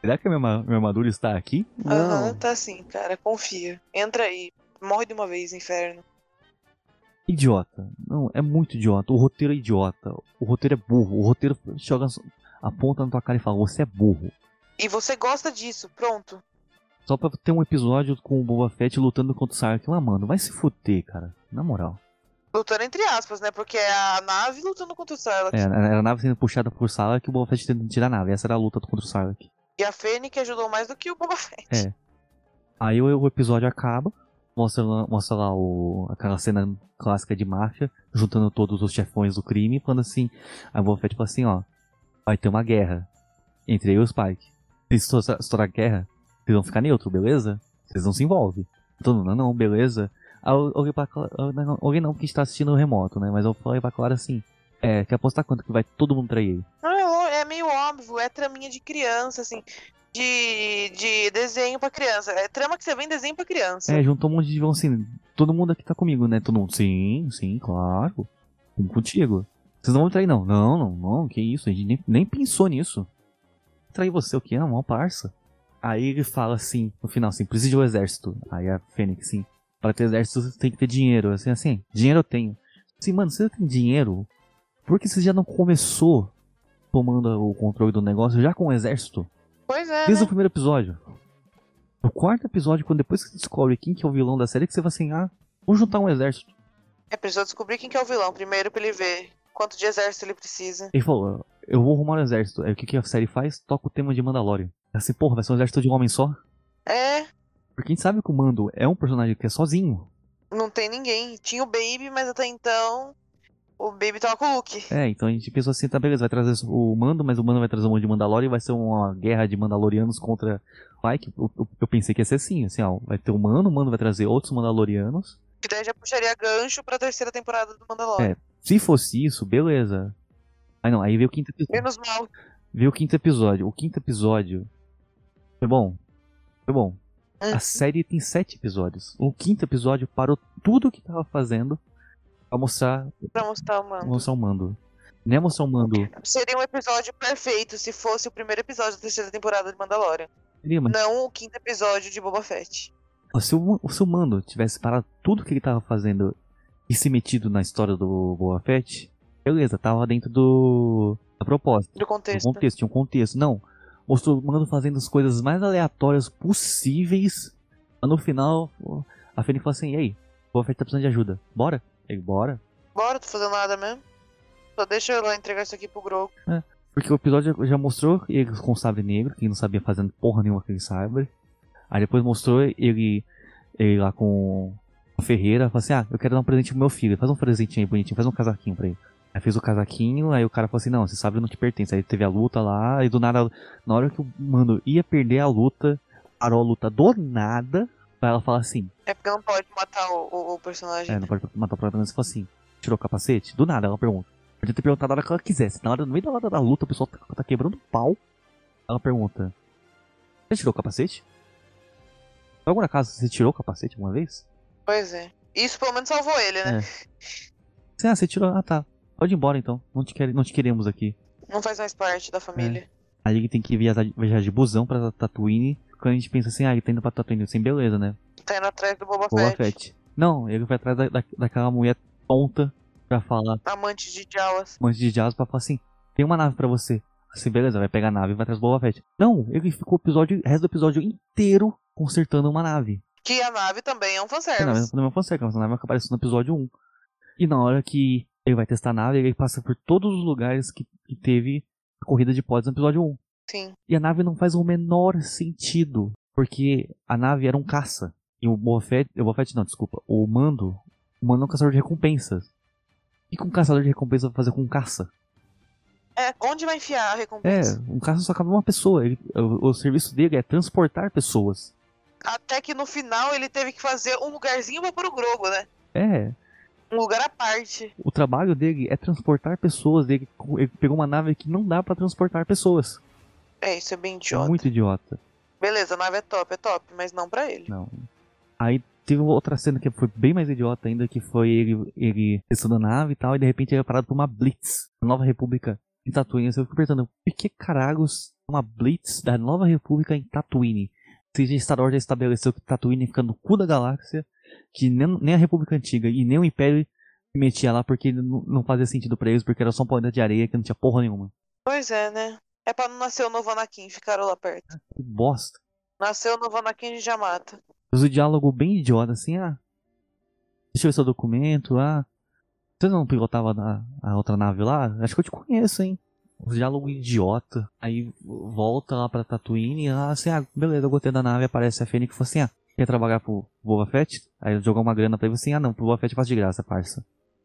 Será que a minha, minha armadura está aqui? Aham, Não. tá assim, cara. Confia. Entra aí. Morre de uma vez, inferno. Idiota. Não, é muito idiota. O roteiro é idiota. O roteiro é burro. O roteiro joga, aponta na tua cara e fala, você é burro. E você gosta disso, pronto. Só pra ter um episódio com o Boba Fett lutando contra o Sark. Ah, mano, vai se fuder, cara. Na moral. Lutando entre aspas, né? Porque é a nave lutando contra o Sarlacc. É, era a nave sendo puxada por Sarlacc e o Boba Fett tentando tirar a nave. Essa era a luta contra o Sarlacc. E a Fênix ajudou mais do que o Boba Fett. É. Aí o, o episódio acaba. Mostra lá, mostra lá o, aquela cena clássica de máfia, juntando todos os chefões do crime, falando assim. O Boba Fett fala assim, ó. Vai ter uma guerra entre eu e os Pike. Se estourar estourar a guerra, vocês vão ficar neutro, beleza? Vocês não se envolvem. Todo mundo, não, não, beleza. Olhei pra alguém não, porque a gente tá assistindo o remoto, né? Mas eu falei pra Clara assim, é, quer apostar quanto que vai todo mundo trair ele? É, é meio óbvio, é traminha de criança, assim. De, de desenho pra criança. É trama que você vê em desenho pra criança. É, juntou um monte de vão assim, todo mundo aqui tá comigo, né? Todo mundo, sim, sim, claro. Vamos contigo. Vocês não vão me trair, não. Não, não, não, que isso, a gente nem, nem pensou nisso. Trair você o quê? Não, mal parça. Aí ele fala assim, no final, assim, precisa de um exército. Aí a Fênix, assim, para ter exército você tem que ter dinheiro. Assim, assim, dinheiro eu tenho. Assim, mano, você tem dinheiro? Por que você já não começou tomando o controle do negócio já com o exército? Pois é, Desde né? o primeiro episódio. No quarto episódio, quando depois que você descobre quem que é o vilão da série, que você vai assim, ah, vamos juntar um exército. É, precisou descobrir quem que é o vilão primeiro pra ele ver quanto de exército ele precisa. Ele falou, eu vou arrumar um exército. Aí o que, que a série faz? Toca o tema de Mandalorian. Assim, porra, vai ser um exército de um homem só? É, Porque a gente sabe que o Mando é um personagem que é sozinho. não tem ninguém. Tinha o Baby, mas até então o Baby tava com o Luke. É, então a gente pensou assim, tá beleza, vai trazer o Mando, mas o Mando vai trazer um monte de Mandalorian e vai ser uma guerra de Mandalorianos contra Pike. Eu, eu, eu pensei que ia ser assim, assim, ó, vai ter o Mando, o Mando vai trazer outros Mandalorianos. Que daí já puxaria gancho pra terceira temporada do Mandalorian. É. Se fosse isso, beleza. Aí não, aí veio o quinto episódio. Menos mal. Veio o quinto episódio. O quinto episódio foi bom. Foi bom. Hum. A série tem sete episódios. O quinto episódio parou tudo o que tava fazendo mostrar, Pra mostrar o mando. mostrar o mando. Nem é mostrar o mando. Seria um episódio perfeito se fosse o primeiro episódio da terceira temporada de Mandalorian. Seria, mas Não o quinto episódio de Boba Fett. se o, se o mando tivesse parado tudo que ele tava fazendo e se metido na história do Boba Fett, beleza, tava dentro do. da proposta. Do contexto. contexto, tinha um contexto. Não. Mostrou o Mando fazendo as coisas mais aleatórias possíveis. Mas no final, a Fênix falou assim: e aí? O Boba Fett tá precisando de ajuda. Bora? Ele, bora. Bora, tô fazendo nada mesmo. Só deixa eu lá entregar isso aqui pro Grogu. Porque o episódio já mostrou ele com o sabre negro, que ele não sabia fazendo porra nenhuma com aquele sabre. Aí depois mostrou ele, ele lá com a Ferreira, falou assim: ah, eu quero dar um presente pro meu filho. Faz um presentinho aí bonitinho, faz um casaquinho pra ele. Aí fez o casaquinho, aí o cara falou assim: não, esse sabre não te pertence. Aí teve a luta lá, e do nada, na hora que o mano ia perder a luta, parou a luta do nada, pra ela falar assim: É porque não pode matar o, o- o personagem. é, não pode matar o protagonista. Falou assim: tirou o capacete? Do nada, ela pergunta. Podia ter perguntado na hora que ela quisesse. Na hora, no meio da hora da luta, o pessoal tá, tá quebrando pau. Ela pergunta: Você tirou o capacete? Por algum acaso você tirou o capacete alguma vez? Pois é. Isso pelo menos salvou ele, né? É. Ah, você tirou. Ah, tá. Pode ir embora então. Não te, quer, não te queremos aqui. Não faz mais parte da família. Aí ele tem que viajar, viajar de busão pra Tatooine. Quando a gente pensa assim, ah, ele tá indo pra Tatooine, sem beleza, né? Tá indo atrás do Boba, Boa Fett. Fett. Não, ele vai atrás da, da- daquela mulher tonta pra falar, Amante de Jawas. um monte de Jazz pra falar assim, tem uma nave pra você. Assim, beleza, vai pegar a nave e vai atrás do Boba Fett. Não, ele ficou o episódio, resto do episódio inteiro consertando uma nave. Que a nave também é um É, na fanservice. não é fanservice, mas a nave aparece no episódio 1. E na hora que ele vai testar a nave, ele passa por todos os lugares que, que teve a corrida de pods no episódio 1. Sim. E a nave não faz o menor sentido. Porque a nave era um caça. E o Boba Fett, o Fett não, desculpa. O Mando, o Mando é um caçador de recompensas. O que um caçador de recompensa vai fazer com um caça? É, onde vai enfiar a É, recompensa? um caça só cabe uma pessoa. Ele- o, o serviço dele é transportar pessoas. Até que no final ele teve que fazer um lugarzinho pôr o Grogo, né? É, Um lugar à parte. o trabalho dele é transportar pessoas. Ele, ele pegou uma nave que não dá pra transportar pessoas. É, isso é bem É idiota. muito idiota. Beleza, a nave é top, é top, mas não pra ele. Não. Aí teve outra cena que foi bem mais idiota ainda, que foi ele, ele testando a nave e tal, e de repente ele é parado por uma Blitz, da Nova República em Tatooine. Eu fico perguntando, por que caralhos uma Blitz da Nova República em Tatooine? Se Star Wars já estabeleceu que Tatooine fica no cu da galáxia, que nem, nem a República Antiga e nem o Império se metia lá porque não, não fazia sentido pra eles, porque era só um planeta de areia que não tinha porra nenhuma. Pois é, né? É pra não nascer o novo Anakin, ficaram lá perto. Que bosta. Nasceu o novo Anakin, a gente já mata. Mas o diálogo bem idiota, assim, ah. Deixa eu ver seu documento, ah. Você não pilotava na, a outra nave lá? Acho que eu te conheço, hein? Um diálogo idiota. Aí volta lá pra Tatooine e ah, assim, ah, beleza, eu gostei da nave, aparece a Fênix e fala assim, ah, quer trabalhar pro Boba Fett? Aí ele jogou uma grana pra ele assim, ah não, pro Boba Fett faço de graça, parça.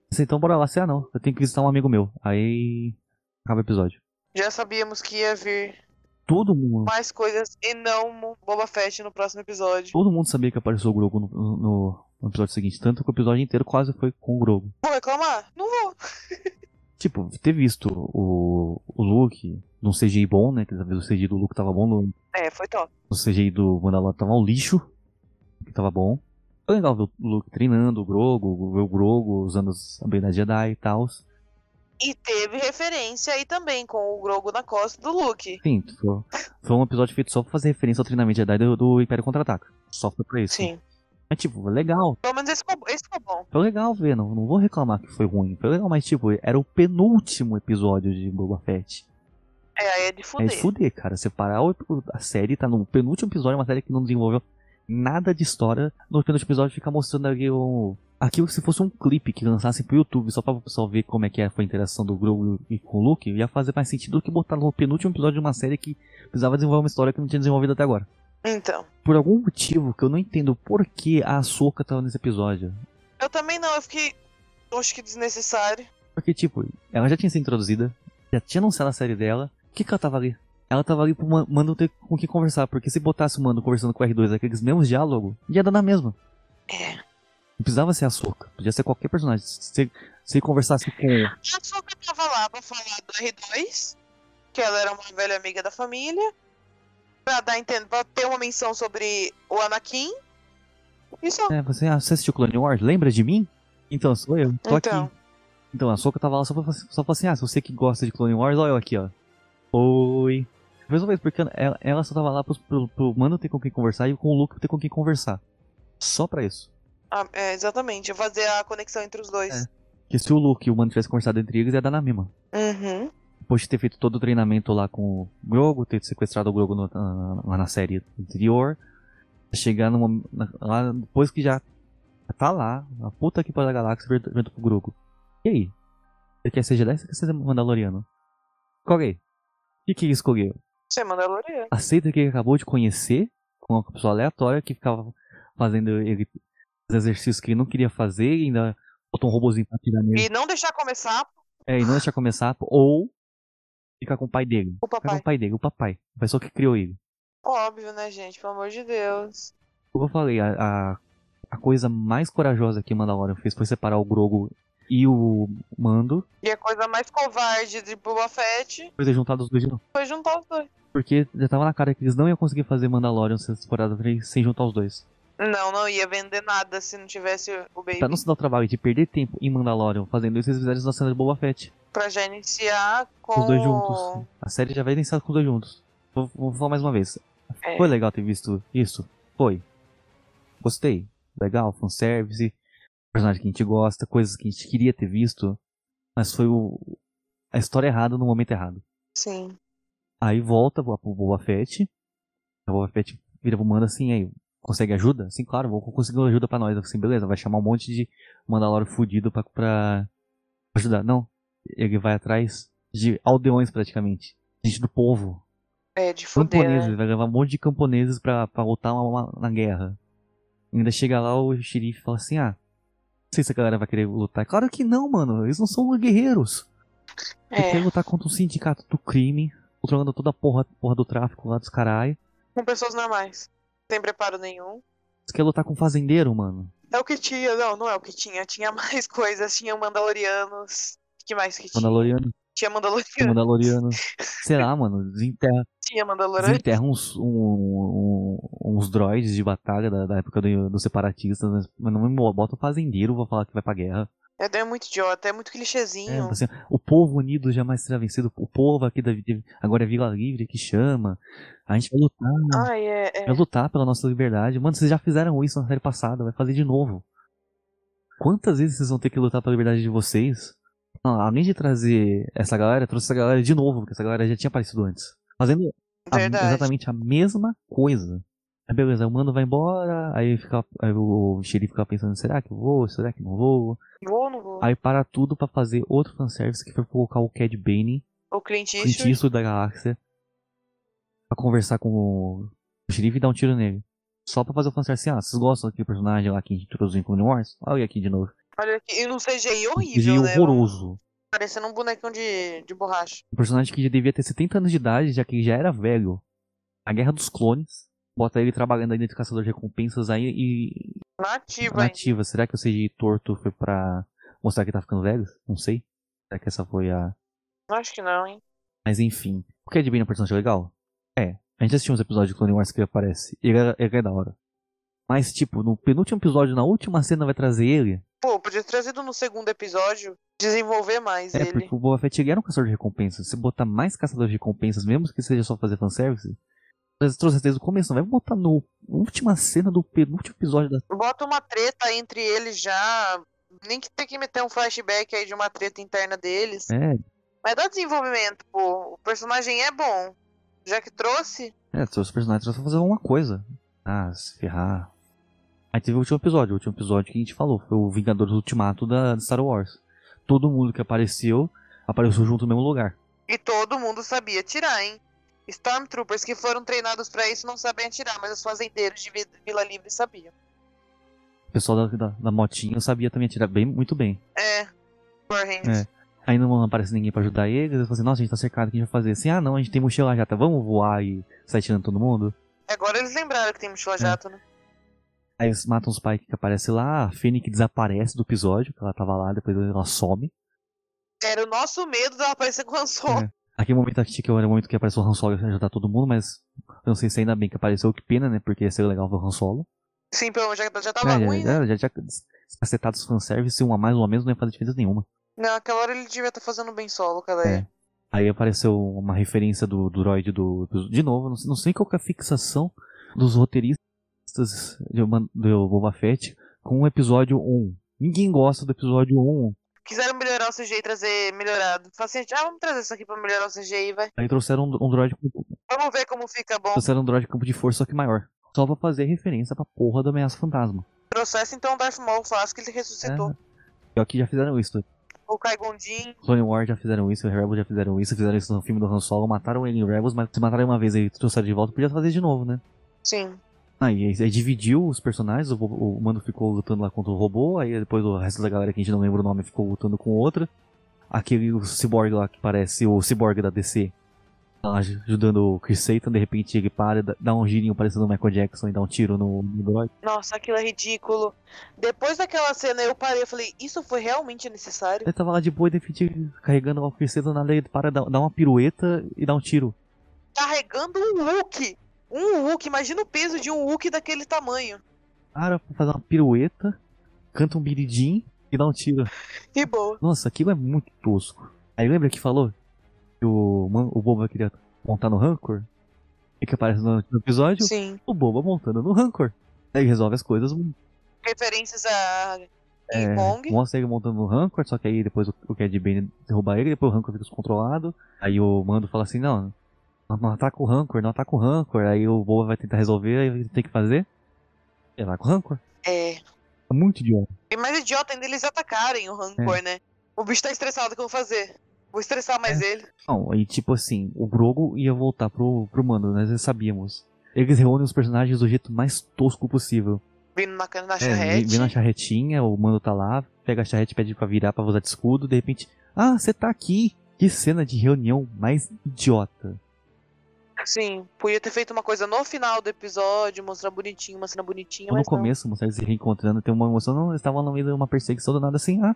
Assim, então bora lá, assim, ah não, eu tenho que visitar um amigo meu. Aí acaba o episódio. Já sabíamos que ia vir Todo mundo, mais coisas e não o Boba Fett no próximo episódio. todo mundo sabia que apareceu o Grogu no, no- no episódio seguinte, tanto que o episódio inteiro quase foi com o Grogu. Vou reclamar? Não vou. Tipo, ter visto o, o Luke num CGI bom, né? Que dessa vez o CGI do Luke tava bom, no, É, foi top. no CGI do Mandalorian tava um lixo, que tava bom. Foi legal ver o Luke treinando, o Grogu, ver o Grogu usando as habilidades Jedi e tal. E teve referência aí também com o Grogo na costa do Luke. Sim, foi, foi um episódio feito só pra fazer referência ao treinamento Jedi do, do Império Contra-Ataca. Só foi pra isso. Sim. Mas tipo, legal. Pelo menos esse ficou, esse ficou bom. Foi legal ver, não, não vou reclamar que foi ruim. Foi legal, mas tipo, era o penúltimo episódio de Boba Fett. É, aí é de É fuder. de fuder, cara. Separar o- a série, tá no penúltimo episódio, uma série que não desenvolveu nada de história. No penúltimo episódio fica mostrando ali o. Aquilo que se fosse um clipe que lançasse pro YouTube, só pra o pessoal ver como é que é, foi a interação do Grogu e com o Luke, ia fazer mais sentido do que botar no penúltimo episódio de uma série que precisava desenvolver uma história que não tinha desenvolvido até agora. Então. Por algum motivo que eu não entendo por que a Ahsoka tava nesse episódio. Eu também não, eu fiquei. eu Acho que desnecessário. Porque, tipo, ela já tinha sido introduzida, já tinha anunciado a série dela. O que que ela tava ali? Ela tava ali pro Man- Mando ter com quem conversar, porque se botasse o Mando conversando com o R2 aqueles mesmos diálogos, ia dar na mesma. É. Não precisava ser a Soca, podia ser qualquer personagem. Se você conversasse com. A Soca tava lá pra falar do R2, que ela era uma velha amiga da família. Pra dar entendo, pra ter uma menção sobre o Anakin. E só. É, você, ah, você assistiu Clone Wars? Lembra de mim? Então, sou eu, tô Então. aqui. Então, a Soca tava lá só pra, só pra assim, ah, se você que gosta de Clone Wars, olha eu aqui, ó. Oi. Resolveu isso, porque ela, ela só tava lá pro, pro, pro Mano ter com quem conversar e com o Luke ter com quem conversar. Só pra isso. Ah, é, exatamente, fazer a conexão entre os dois. É. Que se o Luke e o Mano tivessem conversado entre eles, ia dar na mesma. Uhum. Depois de ter feito todo o treinamento lá com o Grogu, ter sequestrado o Grogu no- na- lá na série anterior, chegar mom- na- lá depois que já tá lá, a puta que pariu da galáxia vendo pro Grogu. E aí? Ele quer ser Jedi ou você quer ser Mandaloriano? Qual é? O que que ele escolheu? Você é Mandaloriano. Aceita que ele acabou de conhecer com uma pessoa aleatória que ficava fazendo ele os exercícios que ele não queria fazer e ainda botou um robozinho pra tirar nele. E não deixar começar É, e não deixar começar, ou ficar com o pai dele. o Ficar com papai. o pai dele, o papai. A pessoa que criou ele. Óbvio, né, gente? Pelo amor de Deus. Como eu falei, a, a, a coisa mais corajosa que o Mandalorian fez foi separar o Grogu e o Mando. E a coisa mais covarde de Boba Fett Foi ter juntado os dois de novo. foi juntar os dois. Porque já tava na cara que eles não iam conseguir fazer Mandalorian nessa temporada 3 sem juntar os dois. Não, não ia vender nada se não tivesse o Baby. Pra não se dar o trabalho de perder tempo em Mandalorian fazendo isso, eles fizeram isso na cena de Boba Fett. Pra já iniciar com Os dois juntos. A série já vai iniciar com os dois juntos. Vou, vou falar mais uma vez. É. Foi legal ter visto isso? Foi. Gostei. Legal, fanservice. Personagem que a gente gosta, coisas que a gente queria ter visto. Mas foi o, a história errada no momento errado. Sim. Aí volta pro Boba Fett. O Boba Fett vira pro Mando assim, aí, consegue ajuda? Sim, claro, vou conseguir ajuda pra nós. Assim, beleza, vai chamar um monte de Mandalorian fudido pra, pra ajudar. Não, ele vai atrás de aldeões praticamente. Gente do povo. É, de fuder, Camponeses, né? vai levar um monte de camponeses pra, pra lutar uma- uma- na guerra. Ainda chega lá o xerife e fala assim, ah, sei se a galera vai querer lutar. Claro que não, mano, eles não são guerreiros. É. quer lutar contra um sindicato do crime, controlando toda a porra, porra do tráfico lá dos carai. Com pessoas normais. Sem preparo nenhum. Você quer lutar com um fazendeiro, mano? É o que tinha, não, não é o que tinha. Tinha mais coisas, tinha Mandalorianos. O que mais que tinha? Mandaloriano, Tinha Mandaloriano. tinha Mandaloriano. Sei lá, mano, desenterra, Tinha Mandaloriano. desenterra uns, um- um- uns droids de batalha da, da época do- dos separatistas, mas- mas não me bota o fazendeiro, vou falar que vai pra guerra. É, é muito idiota, é muito É, clichêzinho. assim, o povo unido jamais será vencido. O povo aqui da, agora é Vila Livre que chama. A gente vai lutar. Ai, é, é. Vai lutar pela nossa liberdade. Mano, vocês já fizeram isso na série passada, vai fazer de novo. Quantas vezes vocês vão ter que lutar pela liberdade de vocês? Não, além de trazer essa galera, trouxe essa galera de novo, porque essa galera já tinha aparecido antes. Fazendo a- exatamente a mesma coisa. Aí beleza, o mano vai embora, aí, fica, aí o xerife fica pensando, será que eu vou? Será que não vou? Vou ou não vou? Aí para tudo pra fazer outro fanservice que foi colocar o Cad Bane, O Clint Clint Eastwood. Eastwood da galáxia, pra conversar com o xerife e dar um tiro nele. Só pra fazer o fanservice assim, ah, vocês gostam daquele personagem lá que a gente introduziu em Clone Wars? Olha aqui de novo. Olha aqui, e num CGI horrível, né? horroroso. Parecendo um bonecão de, de borracha. Um personagem que já devia ter 70 anos de idade, já que ele já era velho. A Guerra dos Clones. Bota ele trabalhando ainda de caçador de recompensas aí e. Nativa, hein? Nativa. Será que o CGI torto foi pra mostrar que ele tá ficando velho? Não sei. Será que essa foi a. Acho que não, hein? Mas enfim. O Bane é um personagem legal? É. A gente assistiu uns episódios de Clone Wars que ele aparece. Ele é, ele é da hora. Mas, tipo, no penúltimo episódio, na última cena, vai trazer ele. Pô, podia ter trazido no segundo episódio, desenvolver mais É, ele. porque o Boba Fett ele era um caçador de recompensas. Se botar mais caçadores de recompensas, mesmo que seja só fazer fanservice, você trouxe desde o começo, não vai botar no última cena do penúltimo episódio da. Bota uma treta entre eles já. Nem que tem que meter um flashback aí de uma treta interna deles. É, Mas dá desenvolvimento, pô. O personagem é bom. Já que trouxe, é, trouxe os personagens só fazer uma coisa. Ah, se ferrar. Aí teve o último episódio, o último episódio que a gente falou, foi o Vingadores Ultimato da Star Wars. Todo mundo que apareceu, apareceu junto no mesmo lugar. e todo mundo sabia atirar, hein? Stormtroopers que foram treinados pra isso não sabem atirar, mas os fazendeiros de Vi- Vila Livre sabiam. O pessoal da, da, da motinha sabia também atirar bem, muito bem. É. É. Aí não aparece ninguém pra ajudar eles, eles falam assim, nossa, a gente tá cercado, o que a gente vai fazer? Assim, ah não, a gente tem mochila já, tá? Vamos voar e sair tirando todo mundo? Agora eles lembraram que tem mochila jato, né? Aí eles matam os Pike que aparece lá, a Fennec desaparece do episódio, que ela tava lá, depois ela some. Era o nosso medo dela aparecer com o Han Solo. É. Aqui o momento aqui que era o momento que apareceu o Han Solo e ajudar todo mundo, mas eu não sei se ainda bem que apareceu, que pena, né? Porque ia ser legal ver o Han Solo. Sim, pelo já, já tava é, ruim, já, né? já, já tinha cacetado os fanservice, um a mais ou a menos não ia fazer diferença nenhuma. Não, aquela hora ele devia estar fazendo bem solo, cara. É. Aí apareceu uma referência do, do droid do, do- De novo, não sei, não sei qual que é a fixação dos roteiristas de, uma- do Boba Fett com o episódio 1. Ninguém gosta do episódio 1. Quiseram melhorar o CGI e trazer melhorado. Fala assim, ah, vamos trazer isso aqui pra melhorar o CGI, vai. Aí trouxeram um, um droid Vamos ver como fica bom. trouxeram um droid campo de força, só que maior. Só pra fazer referência pra porra da ameaça fantasma. Processo então o Darth Maul faz que ele ressuscitou. É. Pior que já fizeram isso. O Kai Gondin. Clone Wars já fizeram isso, Rebels já fizeram isso, fizeram isso no filme do Han Solo, mataram ele em Rebels, mas se mataram uma vez e trouxeram de volta, podia fazer de novo, né? Sim. Aí, aí dividiu os personagens, o, o Mando ficou lutando lá contra o robô, aí depois o resto da galera que a gente não lembra o nome ficou lutando com outra. Aquele o Cyborg lá que parece o Cyborg da DC, tá lá ajudando o Chris Satan, de repente ele para, dá- um girinho parecendo o Michael Jackson e dá um tiro no, no droid. Nossa, aquilo é ridículo. Depois daquela cena eu parei e falei, isso foi realmente necessário? Ele tava lá de boa de repente carregando o Chris Satan, nada, ele para, dá, dá uma pirueta e dá um tiro. Carregando um Hulk. Um Hulk, imagina o peso de um Hulk daquele tamanho. Pra fazer uma pirueta, canta um biridim e dá um tiro. E boa. Nossa, aquilo é muito tosco. Aí lembra que falou que o, o Boba queria montar no Rancor? E que aparece no episódio? Sim. O Boba montando no Rancor. Aí resolve as coisas. Referências a É, Kong. mostra ele montando no Rancor, só que aí depois o, o Cad Bane derruba ele, depois o Rancor fica descontrolado. Aí o Mando fala assim, não, não ataca o Rancor, não ataca o Rancor. Aí o Boba vai tentar resolver, aí ele tem que fazer. E ataca o Rancor. É. É muito idiota. E mais idiota ainda eles atacarem o Rancor, É. né? O bicho tá estressado, o que eu vou fazer? Vou estressar mais É. ele. Não, aí tipo assim, o Grogo ia voltar pro, pro Mando, nós já sabíamos. Eles reúnem os personagens do jeito mais tosco possível. Vindo na, na É, charrete. vem na charretinha, o Mando tá lá, pega a charrete, pede pra virar pra usar de escudo, de repente, ah, você tá aqui. Que cena de reunião mais idiota. Sim, podia ter feito uma coisa no final do episódio, mostrar bonitinho, uma cena bonitinha, no mas não. começo, mostrar eles se reencontrando, tem uma emoção, não, eles estavam no meio de uma perseguição do nada assim, ah,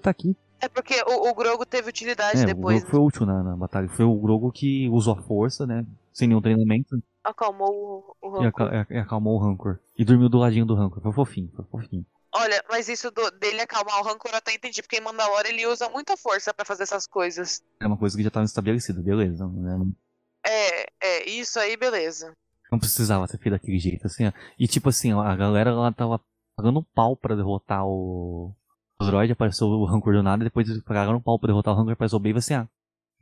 tá aqui. É porque o, o Grogo teve utilidade É, o depois. Grogo foi útil na, na batalha, foi o Grogo que usou a força, né, sem nenhum treinamento, Acalmou o, o e, Rancor. e acalmou o Rancor. E dormiu do ladinho do Rancor, foi fofinho, foi fofinho. Olha, mas isso do- dele acalmar o Rancor eu até entendi, porque em Mandalorian ele usa muita força pra fazer essas coisas. É uma coisa que já estava estabelecida, beleza. né? É, é, isso aí, beleza. não precisava ter feito daquele jeito, assim, ó. E tipo assim, ó, a galera lá tava pagando um pau pra derrotar o. O droid, apareceu o Rancor do nada, e depois eles pagaram um pau pra derrotar o Rancor, apareceu o Baby assim, ah,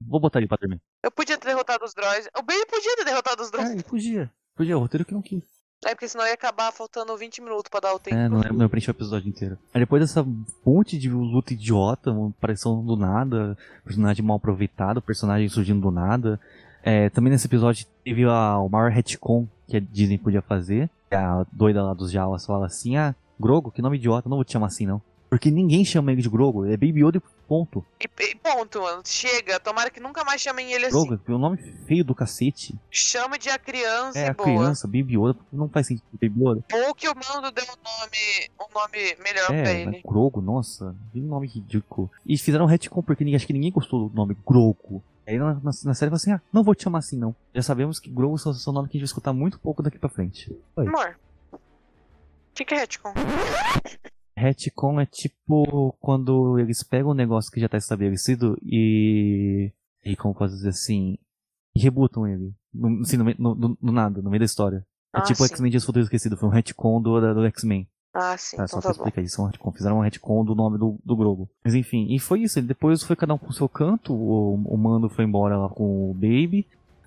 vou botar ele pra dormir. Eu podia ter derrotado os droids. O Baby podia ter derrotado os É, droids. ele podia. Podia, o roteiro que não quis. É, porque senão ia acabar faltando 20 minutos pra dar o tempo. É, não, é, não preencheu o episódio inteiro. Aí depois dessa monte de luta idiota, uma aparição do nada, personagem mal aproveitado, personagem surgindo do nada. É, também nesse episódio teve a, o maior retcon que a Disney podia fazer. A doida lá dos Jawas fala assim, ah, Grogo, que nome idiota, não vou te chamar assim não. Porque ninguém chama ele de Grogo, é Baby Yoda e ponto. E, e ponto, mano. Chega. Tomara que nunca mais chamem ele assim. Grogo, é um nome feio do cacete. Chama de a criança É, e a boa. criança, Baby Yoda, não faz sentido Baby Yoda. Ou que o mando deu um nome, um nome melhor pra É, ele. mas Grogo, nossa, que nome ridículo. E fizeram um retcon porque ninguém, acho que ninguém gostou do nome Grogo. Aí na, na, na série falou assim, ah, não vou te chamar assim não. Já sabemos que Grogo são, são nome que a gente vai escutar muito pouco daqui pra frente. Foi. Amor. O que, que é retcon? Retcon é tipo quando eles pegam um negócio que já tá estabelecido e. E como posso dizer assim. E rebutam ele. No, assim, no, meio- no, no- no nada, no meio da história. É Ah, tipo o sim. X-Men Dias Futuro Esquecido, foi um retcon do, do X-Men. Ah, sim, Tá, então só tá pra explicar isso, um retcon. Fizeram um retcon do nome do, do Grogo. Mas enfim, e foi isso. Depois foi cada um pro seu canto. O, o Mando foi embora lá com o Baby.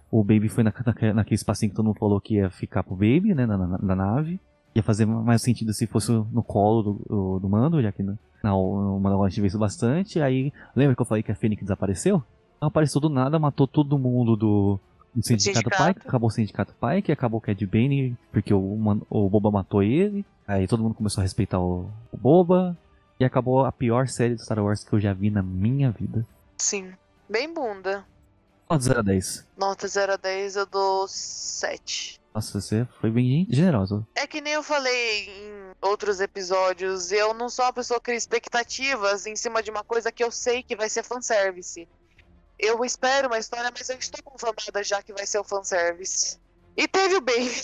O Baby foi na, naque- naquele espacinho que todo mundo falou que ia ficar pro Baby, né? Na, na, na nave. Ia fazer mais sentido se fosse no colo do, do, do Mando, já que no, na, no Mandalorian a gente vê isso bastante. Aí, lembra que eu falei que a Fênix desapareceu? Ela apareceu do nada, matou todo mundo do, do sindicato, Sindicato. Pike, acabou o sindicato Pike, acabou o Cad Bane, porque o, o Boba matou ele. Aí todo mundo começou a respeitar o, o Boba. E acabou a pior série de Star Wars que eu já vi na minha vida. Sim. Bem bunda. Nota 0 a 10. Nota 0 a 10 eu dou 7. Nossa, você foi bem generoso. É que nem eu falei em outros episódios, eu não sou uma pessoa que cria expectativas em cima de uma coisa que eu sei que vai ser fanservice. Eu espero uma história, mas eu estou conformada já que vai ser o fanservice. E teve o Baby.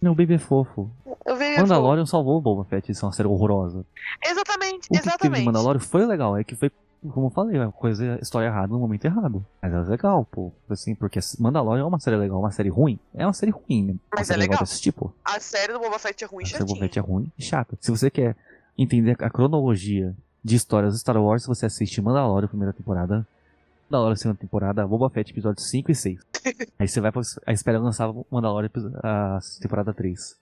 Meu baby é fofo. O Baby é Mandalorian salvou o Boba Fett, isso é uma série horrorosa. fofo. Exatamente, O que teve exatamente. no Mandalorian foi legal, é que foi, como eu falei, uma coisa, história errada no momento errado. Mas é legal, pô. Assim, porque Mandalorian é uma série legal, uma série ruim. É uma série ruim, né? Mas é legal. de assistir, pô. A série do Boba Fett é ruim, A série do Boba. Fett é ruim e chata. Se você quer entender a cronologia de histórias do Star Wars, você assiste Mandalorian, primeira temporada. Mandalorian, segunda temporada, Boba Fett, episódios 5 e 6. Aí você vai pra, aí espera lançar Mandalorian, a temporada 3.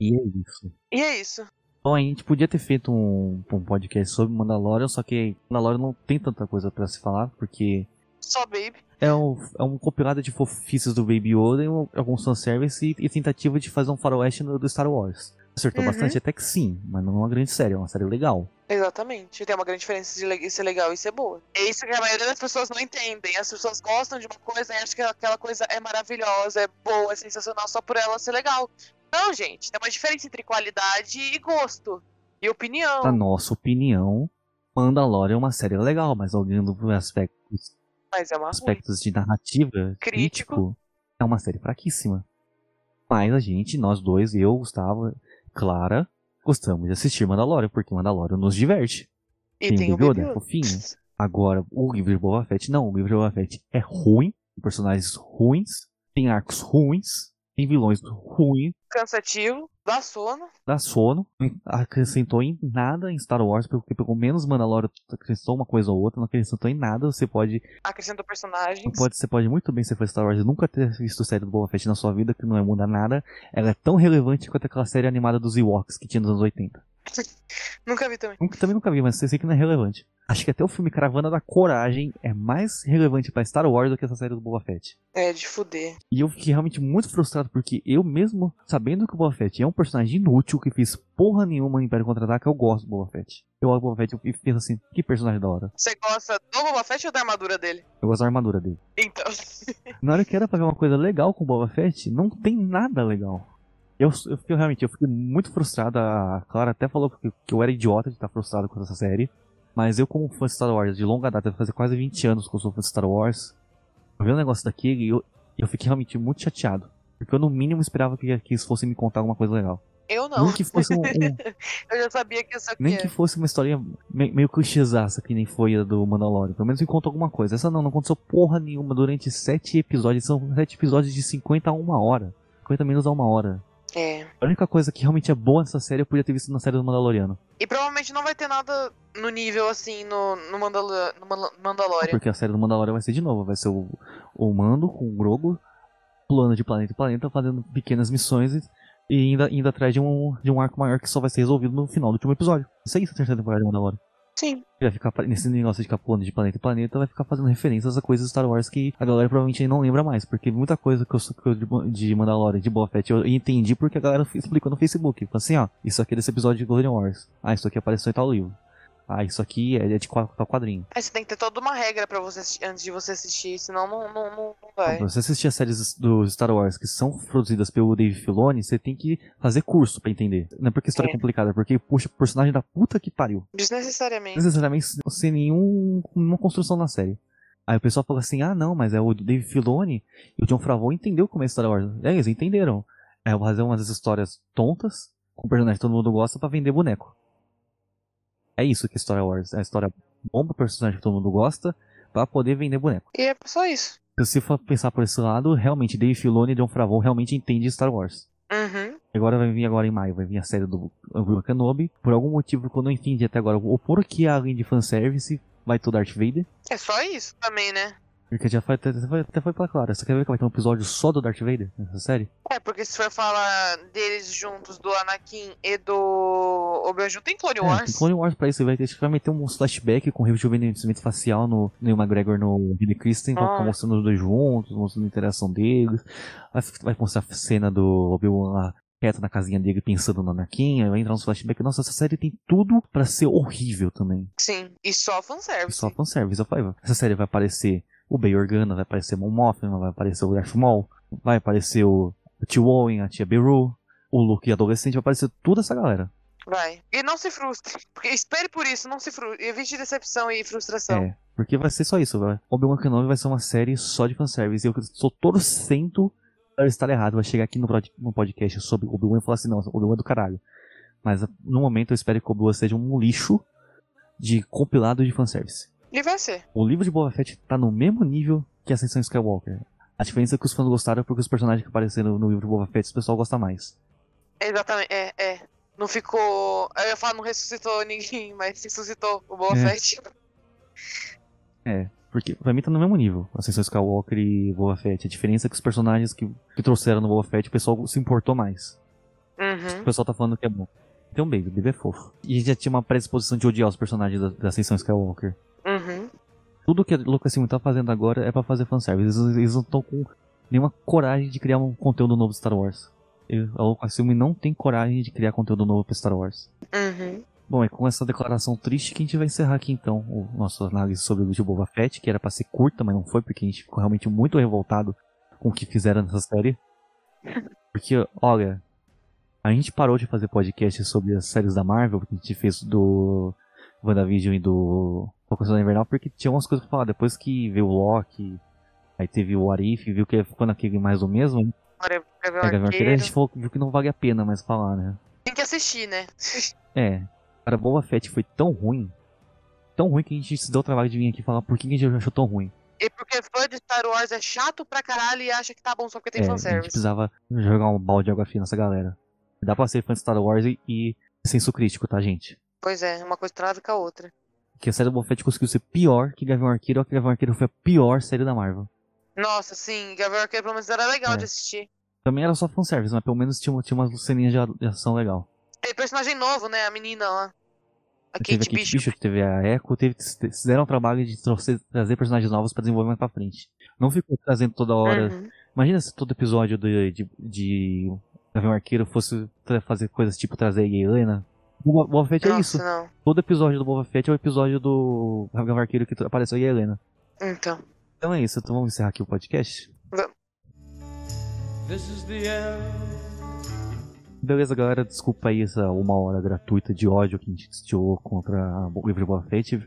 E é isso. E é isso. Bom, a gente podia ter feito um, um podcast sobre Mandalorian, só que Mandalorian não tem tanta coisa pra se falar, porque Só Baby. é um, é um compilado de fofices do Baby Yoda e um- alguns fanservice e, e tentativa de fazer um faroeste no, do Star Wars. Acertou Uhum. bastante, até que sim, mas não é uma grande série, é uma série legal. Exatamente. Tem uma grande diferença de ser legal e ser boa. É isso que a maioria das pessoas não entendem. As pessoas gostam de uma coisa e acham que aquela coisa é maravilhosa, é boa, é sensacional só por ela ser legal. Não, gente. Tem uma diferença entre qualidade e gosto. E opinião. Na nossa opinião, Mandalorian é uma série legal, mas olhando por aspectos, Mas é uma ruim. aspectos de narrativa, Crítico. crítico, é uma série fraquíssima. Mas a gente, nós dois, eu, Gustavo, Clara, gostamos de assistir Mandalorian, porque Mandalorian nos diverte. E Tem tem o Baby Yoda, Yoda. fofinho. Agora, o livro de Boba Fett, não, o livro de Boba Fett é ruim, tem personagens ruins, tem arcos ruins, tem vilões ruins, Cansativo, dá sono. dá sono, acrescentou em nada em Star Wars, porque pelo menos Mandalorian acrescentou uma coisa ou outra, não acrescentou em nada, você pode, Acrescentou personagens. pode, você pode muito bem ser fã de Star Wars e nunca ter visto série do Boba Fett na sua vida, que não vai mudar nada, ela é tão relevante quanto aquela série animada dos Ewoks que tinha nos anos 80. Nunca vi também. Nunca, também nunca vi, mas sei que não é relevante. Acho que até o filme Caravana da Coragem é mais relevante pra Star Wars do que essa série do Boba Fett. É, de fuder. E eu fiquei realmente muito frustrado porque eu mesmo, sabendo que o Boba Fett é um personagem inútil que fez porra nenhuma no Império Contra-Ataque, eu gosto do Boba Fett. Eu olho o Boba Fett e penso assim, que personagem da hora. Você gosta do Boba Fett ou da armadura dele? Eu gosto da armadura dele. Então. Na hora que era pra ver uma coisa legal com o Boba Fett, não tem nada legal. Eu, eu fiquei realmente, eu fiquei muito frustrado. A Clara até falou que, que eu era idiota de estar frustrado com essa série. Mas eu, como fã de Star Wars de longa data, fazer quase 20 anos que eu sou fã de Star Wars. Eu vi um negócio daquele e eu, eu fiquei realmente muito chateado. Porque eu, no mínimo, esperava que, que eles fossem me contar alguma coisa legal. Eu não. Nem que fosse um, um- Eu já sabia que isso aqui nem é. que fosse uma historinha me- meio clichêzaça, que nem foi a do Mandalorian. Pelo menos me contou alguma coisa. Essa não, não aconteceu porra nenhuma durante sete episódios. São sete episódios de 50 a uma hora. 50 minutos a uma hora. É. A única coisa que realmente é boa nessa série eu podia ter visto na série do Mandaloriano. E provavelmente não vai ter nada no nível assim no, no, Mandala- no Manda- Mandalorian. Porque a série do Mandalorian vai ser de novo. Vai ser o, o Mando com o Grogu pulando de planeta em planeta, fazendo pequenas missões e, e indo, indo atrás de um, de um arco maior que só vai ser resolvido no final do último episódio. Isso é a terceira temporada do Mandalorian. Sim. Vai ficar nesse negócio de pulando de planeta em planeta, vai ficar fazendo referências a coisas do Star Wars que a galera provavelmente não lembra mais. Porque muita coisa que eu, que eu de, Mandalorian, de Boba Fett, eu entendi porque a galera explicou no Facebook. Falou assim, ó, isso aqui é desse episódio de Clone Wars. Ah, isso aqui apareceu em tal livro. Ah, isso aqui é de qual, tal quadrinho. Aí você tem que ter toda uma regra pra você assistir- antes de você assistir, senão não, não, não, vai. Pra você assistir as séries do Star Wars que são produzidas pelo Dave Filoni, você tem que fazer curso pra entender. Não é porque a história é, É. complicada, é porque puxa personagem da puta que pariu. Desnecessariamente. Necessariamente sem nenhum, nenhuma construção na série. Aí o pessoal fala assim, ah não, mas é o Dave Filoni e o John Favreau entendeu como é Star Wars. É, eles entenderam. É, eu vou fazer umas histórias tontas, com personagens que todo mundo gosta, pra vender boneco. É isso que é Star Wars. É a história bomba, personagem que todo mundo gosta, pra poder vender boneco. E é só isso. Se você for pensar por esse lado, realmente Dave Filoni e John Favreau realmente entendem Star Wars. Uhum. Agora vai vir agora em maio, vai vir a série do Obi-Wan Kenobi. Por algum motivo que eu não entendi até agora, o porquê além de fanservice vai ter o Darth Vader. É só isso também, né? Porque já foi, até, foi, até foi pra Clara. Você quer ver que vai ter um episódio só do Darth Vader nessa série? É, porque se for falar deles juntos, do Anakin e do Obi-Wan junto, tem Clone É, Wars. tem Clone Wars pra isso. Vai ter, vai meter um flashback com rejuvenescimento facial no Neil McGregor no Billy Kristen. Ah. mostrando os dois juntos, mostrando a interação deles. Vai, vai mostrar a cena do Obi-Wan lá quieto na casinha dele pensando no Anakin. Vai entrar uns flashbacks. Nossa, essa série tem tudo pra ser horrível também. Sim, e só E fanservice. só fanservice. Eu falei, essa série vai aparecer o Bay Organa, vai aparecer o Mon Mothma, vai aparecer o Darth Maul, vai aparecer o, o Tio Owen, a tia Beru, o Luke adolescente, vai aparecer toda essa galera. Vai. E não se frustre. Porque espere por isso, não se frustre. Evite decepção e frustração. É, porque vai ser só isso, vai. Obi-Wan Kenobi vai ser uma série só de fanservice. E eu sou torcendo para estar errado. Vai chegar aqui no podcast sobre Obi-Wan e falar assim, não, Obi-Wan é do caralho. Mas no momento eu espero que Obi-Wan seja um lixo de compilado de fanservice. E vai ser. O livro de Boba Fett tá no mesmo nível que Ascensão Skywalker. A diferença é que os fãs gostaram porque os personagens que apareceram no livro de Boba Fett o pessoal gosta mais. Exatamente. É, é. Não ficou. Eu ia falar, não ressuscitou ninguém, mas ressuscitou o Boa É. Fett. É, porque pra mim tá no mesmo nível, Ascensão Skywalker e Boba Fett. A diferença é que os personagens que, que trouxeram no Boba Fett o pessoal se importou mais. O Uhum. pessoal tá falando que é bom. Tem um baby, o baby é fofo. E já tinha uma predisposição de odiar os personagens da, da Ascensão Skywalker. Tudo que a Lucasfilm tá fazendo agora é pra fazer fanservice. Eles, eles não estão com nenhuma coragem de criar um conteúdo novo de Star Wars. A Lucasfilm não tem coragem de criar conteúdo novo pra Star Wars. Uhum. Bom, é com essa declaração triste que a gente vai encerrar aqui então o nosso análise sobre o de Boba Fett, que era pra ser curta, mas não foi, porque a gente ficou realmente muito revoltado com o que fizeram nessa série. Porque, olha, a gente parou de fazer podcast sobre as séries da Marvel, porque a gente fez do WandaVision e do Falcão Invernal, porque tinha umas coisas pra falar. Depois que veio o Loki, aí teve o Arif, viu que ficou naquele mais do mesmo, Agora é Gavião Arqueiro, a gente falou, viu que não vale a pena mais falar, né? Tem que assistir, né? É, cara, Boba Fett foi tão ruim, tão ruim que a gente se deu o trabalho de vir aqui falar por que a gente achou tão ruim. E porque fã de Star Wars é chato pra caralho e acha que tá bom só porque tem É, a gente fanservice. precisava jogar um balde de água fria nessa galera. Dá pra ser fã de Star Wars e, e senso crítico, tá, gente? Pois é, uma coisa trava com a outra. Que a série do Boba Fett conseguiu ser pior que Gavião Arqueiro, ou que Gavião Arqueiro foi a pior série da Marvel. Nossa, sim, Gavião Arqueiro pelo menos era legal É. de assistir. Também era só fanservice, mas pelo menos tinha, tinha umas ceninhas de ação legal. Tem personagem novo, né? A menina lá. A teve Kate a Kate Bishop. Bishop, teve a Echo, teve, fizeram um trabalho de trazer personagens novos pra desenvolver mais pra frente. Não ficou trazendo toda hora. Uhum. Imagina se todo episódio de, de, de Gavião Arqueiro fosse fazer coisas tipo trazer a Helena. O Boba Fett é Nossa, isso. não. Todo episódio do Boba Fett é o episódio do Gavião Arqueiro que apareceu a Helena. Então. Então é isso, então vamos encerrar aqui o podcast. Vamos. Beleza, galera, desculpa aí essa uma hora gratuita de ódio que a gente destilou contra o livro de Boba Fett.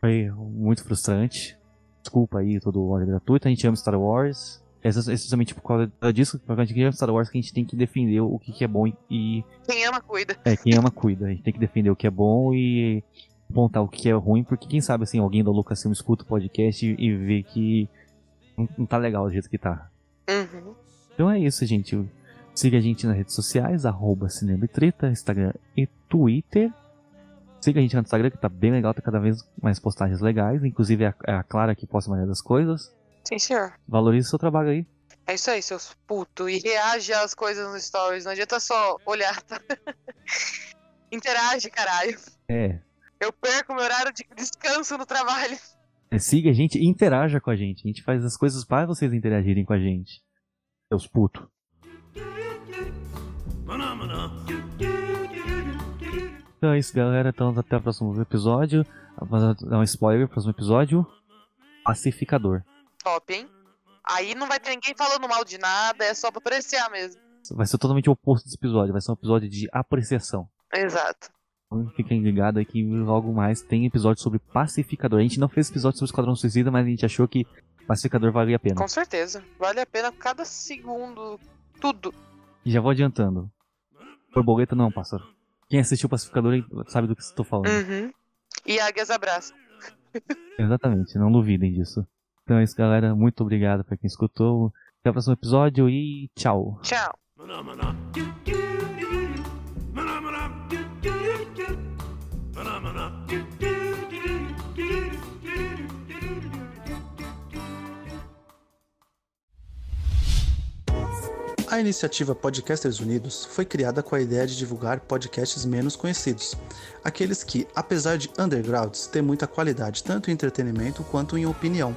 Foi muito frustrante. Desculpa aí todo o ódio gratuito, a gente ama Star Wars. É exatamente por causa disso, por causa de ama Star Wars, que a gente tem que defender o que, que é bom e. Quem ama, cuida. É, quem ama, cuida. A gente tem que defender o que é bom e apontar o que é ruim, porque quem sabe assim, alguém da Lucasfilm escuta o podcast e, e vê que não, não tá legal do jeito que tá. Uhum. Então é isso, gente. Siga a gente nas redes sociais, arroba Cinema e Treta, Instagram e Twitter. Siga a gente no Instagram, que tá bem legal, tá cada vez mais postagens legais. Inclusive é a, é a Clara que posta a maioria das coisas. Sim, senhor. Valorize o seu trabalho aí. É isso aí, seus putos. E reage às coisas nos stories. Não adianta só olhar, tá? Interage, caralho. É. Eu perco meu horário de descanso no trabalho. É, Siga a gente e interaja com a gente. A gente faz as coisas para vocês interagirem com a gente. Seus putos. Então é isso, galera. Então até o próximo episódio. Vou dar um spoiler pro próximo episódio. Pacificador. Top, hein? Aí não vai ter ninguém falando mal de nada, é só pra apreciar mesmo. Vai ser totalmente o oposto desse episódio. Vai ser um episódio de apreciação. Exato. Então fiquem ligados aí que logo mais tem episódio sobre Pacificador. A gente não fez episódio sobre Esquadrão Suicida, mas a gente achou que Pacificador valia a pena. Com certeza. Vale a pena cada segundo. Tudo. E já vou adiantando. Borboleta não, pássaro. Quem assistiu Pacificador sabe do que estou falando. Uhum. E águias abraçam. Exatamente, não duvidem disso. Então é isso, galera. Muito obrigado pra quem escutou. Até o próximo episódio e tchau. Tchau. A iniciativa Podcasters Unidos foi criada com a ideia de divulgar podcasts menos conhecidos, aqueles que, apesar de undergrounds, têm muita qualidade tanto em entretenimento quanto em opinião.